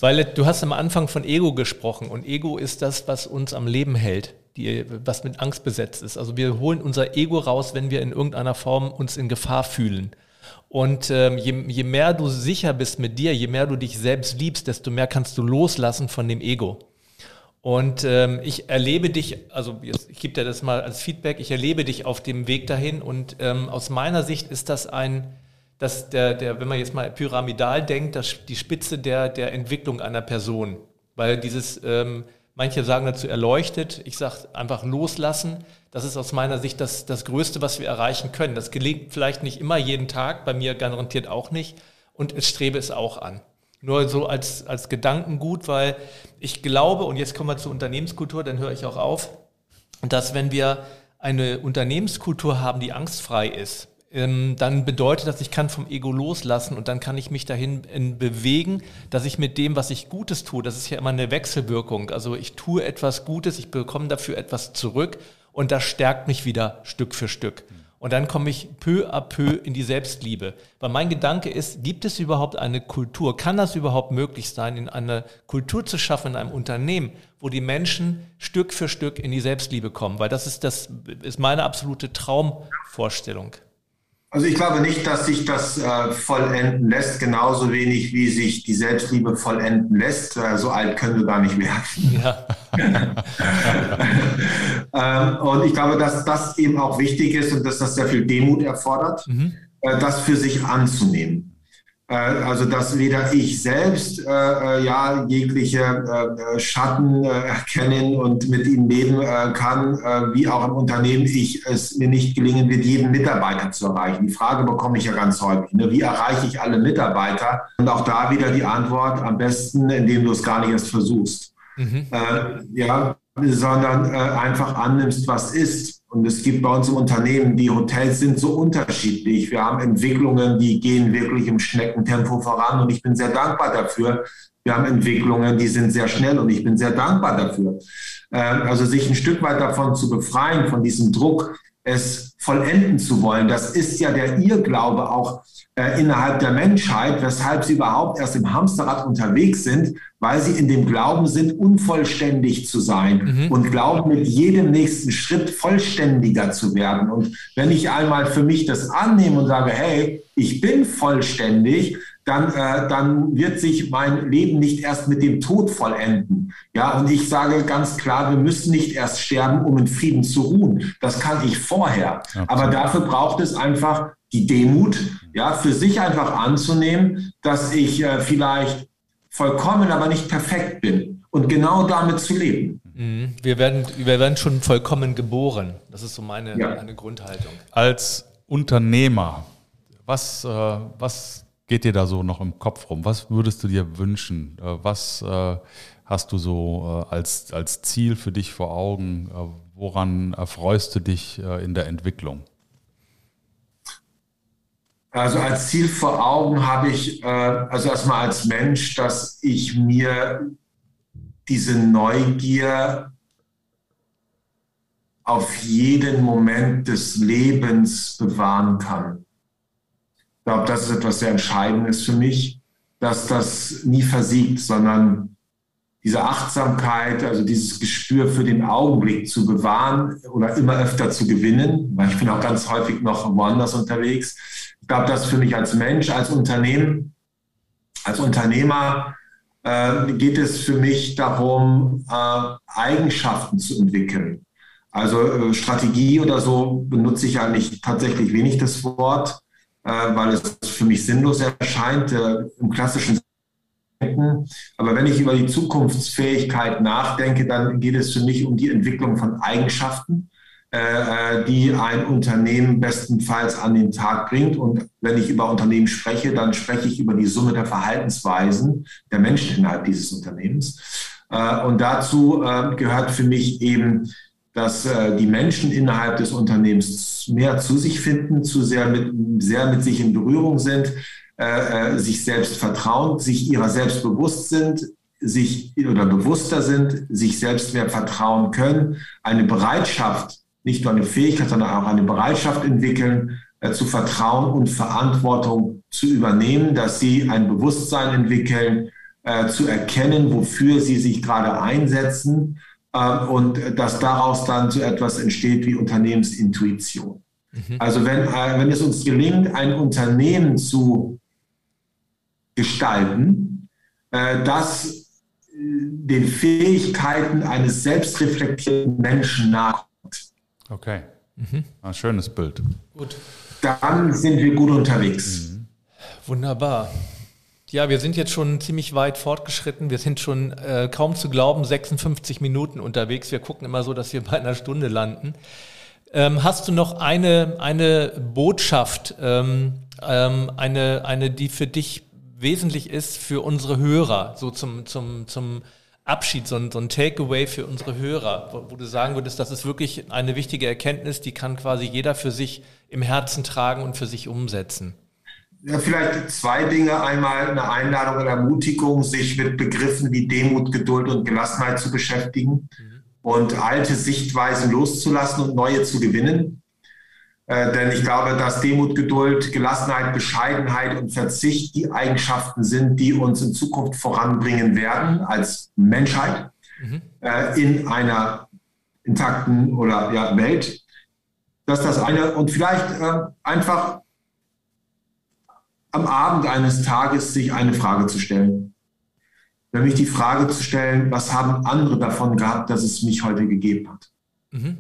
Weil du hast am Anfang von Ego gesprochen und Ego ist das, was uns am Leben hält, die, was mit Angst besetzt ist. Also wir holen unser Ego raus, wenn wir in irgendeiner Form uns in Gefahr fühlen. Und ähm, je, je mehr du sicher bist mit dir, je mehr du dich selbst liebst, desto mehr kannst du loslassen von dem Ego. Und ähm, ich erlebe dich, also ich gebe dir das mal als Feedback, ich erlebe dich auf dem Weg dahin und ähm, aus meiner Sicht ist das ein, dass der, der, wenn man jetzt mal pyramidal denkt, das, die Spitze der, der Entwicklung einer Person. Weil dieses, ähm, manche sagen dazu erleuchtet, ich sage einfach loslassen, das ist aus meiner Sicht das, das Größte, was wir erreichen können. Das gelingt vielleicht nicht immer jeden Tag, bei mir garantiert auch nicht. Und ich strebe es auch an. Nur so als, als Gedankengut, weil ich glaube, und jetzt kommen wir zur Unternehmenskultur, dann höre ich auch auf, dass wenn wir eine Unternehmenskultur haben, die angstfrei ist, dann bedeutet das, ich kann vom Ego loslassen und dann kann ich mich dahin bewegen, dass ich mit dem, was ich Gutes tue, das ist ja immer eine Wechselwirkung. Also ich tue etwas Gutes, ich bekomme dafür etwas zurück und das stärkt mich wieder Stück für Stück. Und dann komme ich peu à peu in die Selbstliebe. Weil mein Gedanke ist, gibt es überhaupt eine Kultur? Kann das überhaupt möglich sein, in eine Kultur zu schaffen, in einem Unternehmen, wo die Menschen Stück für Stück in die Selbstliebe kommen? Weil das ist, das ist meine absolute Traumvorstellung. Also ich glaube nicht, dass sich das äh, vollenden lässt, genauso wenig wie sich die Selbstliebe vollenden lässt. Äh, so alt können wir gar nicht werden. Ja. ähm, und ich glaube, dass das eben auch wichtig ist und dass das sehr viel Demut erfordert, mhm. äh, das für sich anzunehmen. Äh, also dass weder ich selbst äh, äh ja jegliche äh, Schatten äh, erkennen und mit ihnen leben äh, kann, wie auch im Unternehmen ich es mir nicht gelingen wird, jeden Mitarbeiter zu erreichen. Die Frage bekomme ich ja ganz häufig. Ne? Wie erreiche ich alle Mitarbeiter? Und auch da wieder die Antwort am besten, indem du es gar nicht erst versuchst. Mhm. ja, sondern einfach annimmst, was ist und es gibt bei uns im Unternehmen, die Hotels sind so unterschiedlich. Wir haben Entwicklungen, die gehen wirklich im Schneckentempo voran und ich bin sehr dankbar dafür. Wir haben Entwicklungen, die sind sehr schnell und ich bin sehr dankbar dafür. Ähm, also sich ein Stück weit davon zu befreien, von diesem Druck, es vollenden zu wollen, das ist ja der Irrglaube auch äh, innerhalb der Menschheit, weshalb sie überhaupt erst im Hamsterrad unterwegs sind, weil sie in dem Glauben sind, unvollständig zu sein mhm. und glauben, mit jedem nächsten Schritt vollständiger zu werden. Und wenn ich einmal für mich das annehme und sage, hey, ich bin vollständig, dann, äh, dann wird sich mein Leben nicht erst mit dem Tod vollenden. Ja, und ich sage ganz klar, wir müssen nicht erst sterben, um in Frieden zu ruhen. Das kann ich vorher. Absolut. Aber dafür braucht es einfach die Demut, ja, für sich einfach anzunehmen, dass ich äh, vielleicht vollkommen, aber nicht perfekt bin und genau damit zu leben. Mhm. Wir werden, wir werden schon vollkommen geboren. Das ist so meine, ja. meine Grundhaltung. Als Unternehmer, was, äh, was geht dir da so noch im Kopf rum? Was würdest du dir wünschen? Äh, was äh, hast du so äh, als, als Ziel für dich vor Augen? Äh, woran erfreust du dich äh, in der Entwicklung? Also als Ziel vor Augen habe ich, äh, also erstmal als Mensch, dass ich mir diese Neugier auf jeden Moment des Lebens bewahren kann. Ich glaube, das ist etwas sehr Entscheidendes für mich, dass das nie versiegt, sondern diese Achtsamkeit, also dieses Gespür für den Augenblick zu bewahren oder immer öfter zu gewinnen, ich bin auch ganz häufig noch woanders unterwegs, ich glaube, dass für mich als Mensch, als Unternehmen, als Unternehmer äh, geht es für mich darum, äh, Eigenschaften zu entwickeln. Also äh, Strategie oder so benutze ich eigentlich tatsächlich wenig das Wort, äh, weil es für mich sinnlos erscheint äh, im klassischen Denken. Aber wenn ich über die Zukunftsfähigkeit nachdenke, dann geht es für mich um die Entwicklung von Eigenschaften, die ein Unternehmen bestenfalls an den Tag bringt. Und wenn ich über Unternehmen spreche, dann spreche ich über die Summe der Verhaltensweisen der Menschen innerhalb dieses Unternehmens. Äh, und dazu gehört für mich eben, dass die Menschen innerhalb des Unternehmens mehr zu sich finden, zu sehr mit, sehr mit sich in Berührung sind, sich selbst vertrauen, sich ihrer selbst bewusst sind, sich oder bewusster sind, sich selbst mehr vertrauen können, eine Bereitschaft nicht nur eine Fähigkeit, sondern auch eine Bereitschaft entwickeln, äh, zu vertrauen und Verantwortung zu übernehmen, dass sie ein Bewusstsein entwickeln, äh, zu erkennen, wofür sie sich gerade einsetzen äh, und dass daraus dann so etwas entsteht wie Unternehmensintuition. Mhm. Also wenn, äh, wenn es uns gelingt, ein Unternehmen zu gestalten, äh, das äh, den Fähigkeiten eines selbstreflektierten Menschen nachkommt, Okay. Mhm. Ein schönes Bild. Gut. Dann sind wir gut unterwegs. Mhm. Wunderbar. Ja, wir sind jetzt schon ziemlich weit fortgeschritten. Wir sind schon äh, kaum zu glauben 56 Minuten unterwegs. Wir gucken immer so, dass wir bei einer Stunde landen. Ähm, hast du noch eine, eine Botschaft, ähm, ähm, eine, eine, die für dich wesentlich ist für unsere Hörer, so zum, zum, zum Abschied, so ein, so ein Takeaway für unsere Hörer, wo, wo, du sagen würdest, das ist wirklich eine wichtige Erkenntnis, die kann quasi jeder für sich im Herzen tragen und für sich umsetzen? Ja, vielleicht zwei Dinge. Einmal eine Einladung und Ermutigung, sich mit Begriffen wie Demut, Geduld und Gelassenheit zu beschäftigen mhm. und alte Sichtweisen loszulassen und neue zu gewinnen. Äh, denn ich glaube, dass Demut, Geduld, Gelassenheit, Bescheidenheit und Verzicht die Eigenschaften sind, die uns in Zukunft voranbringen werden als Menschheit mhm. äh, in einer intakten oder ja, Welt. Das ist das eine. Und vielleicht äh, einfach am Abend eines Tages sich eine Frage zu stellen. Nämlich die Frage zu stellen, was haben andere davon gehabt, dass es mich heute gegeben hat. Mhm.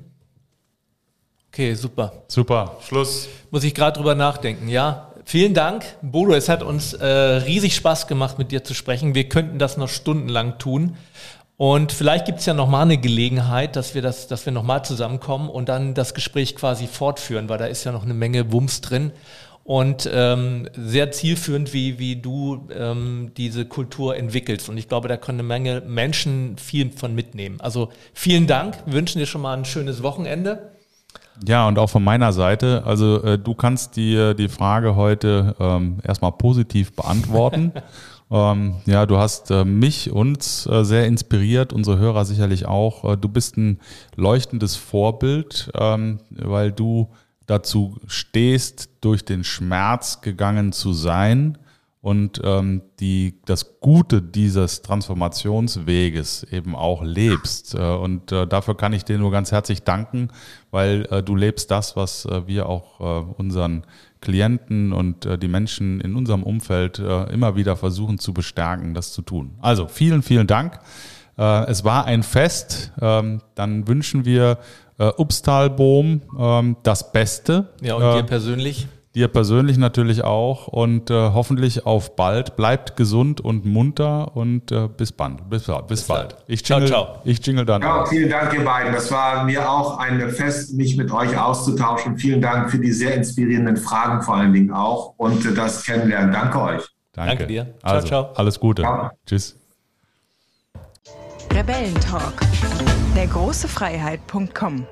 Okay, super. Super. Schluss. Muss ich gerade drüber nachdenken, ja. Vielen Dank, Bodo. Es hat uns äh, riesig Spaß gemacht, mit dir zu sprechen. Wir könnten das noch stundenlang tun. Und vielleicht gibt es ja nochmal eine Gelegenheit, dass wir das, dass wir nochmal zusammenkommen und dann das Gespräch quasi fortführen, weil da ist ja noch eine Menge Wumms drin. Und ähm, sehr zielführend, wie, wie du ähm, diese Kultur entwickelst. Und ich glaube, da können eine Menge Menschen viel von mitnehmen. Also vielen Dank. Wir wünschen dir schon mal ein schönes Wochenende. Ja, und auch von meiner Seite, also äh, du kannst dir die Frage heute ähm, erstmal positiv beantworten. ähm, ja, du hast äh, mich, uns äh, sehr inspiriert, unsere Hörer sicherlich auch. Äh, du bist ein leuchtendes Vorbild, ähm, weil du dazu stehst, durch den Schmerz gegangen zu sein und ähm, die, das Gute dieses Transformationsweges eben auch lebst. Äh, und äh, dafür kann ich dir nur ganz herzlich danken, weil äh, du lebst das, was äh, wir auch äh, unseren Klienten und äh, die Menschen in unserem Umfeld äh, immer wieder versuchen zu bestärken, das zu tun. Also vielen, vielen Dank. Äh, es war ein Fest. Ähm, dann wünschen wir äh, Upstalboom ähm, das Beste. Ja, und dir persönlich? Dir persönlich natürlich auch und äh, hoffentlich auf bald. Bleibt gesund und munter und äh, bis bald. Bis, bis, bis bald. Ich Ciao, jingle, ciao. Ich jingle dann. Ja, vielen Dank, ihr beiden. Das war mir auch ein Fest, mich mit euch auszutauschen. Vielen Dank für die sehr inspirierenden Fragen vor allen Dingen auch und äh, das Kennenlernen. Danke euch. Danke. Danke dir. Ciao, also, ciao. Alles Gute. Ciao. Tschüss. Rebellentalk. Der große Freiheit.com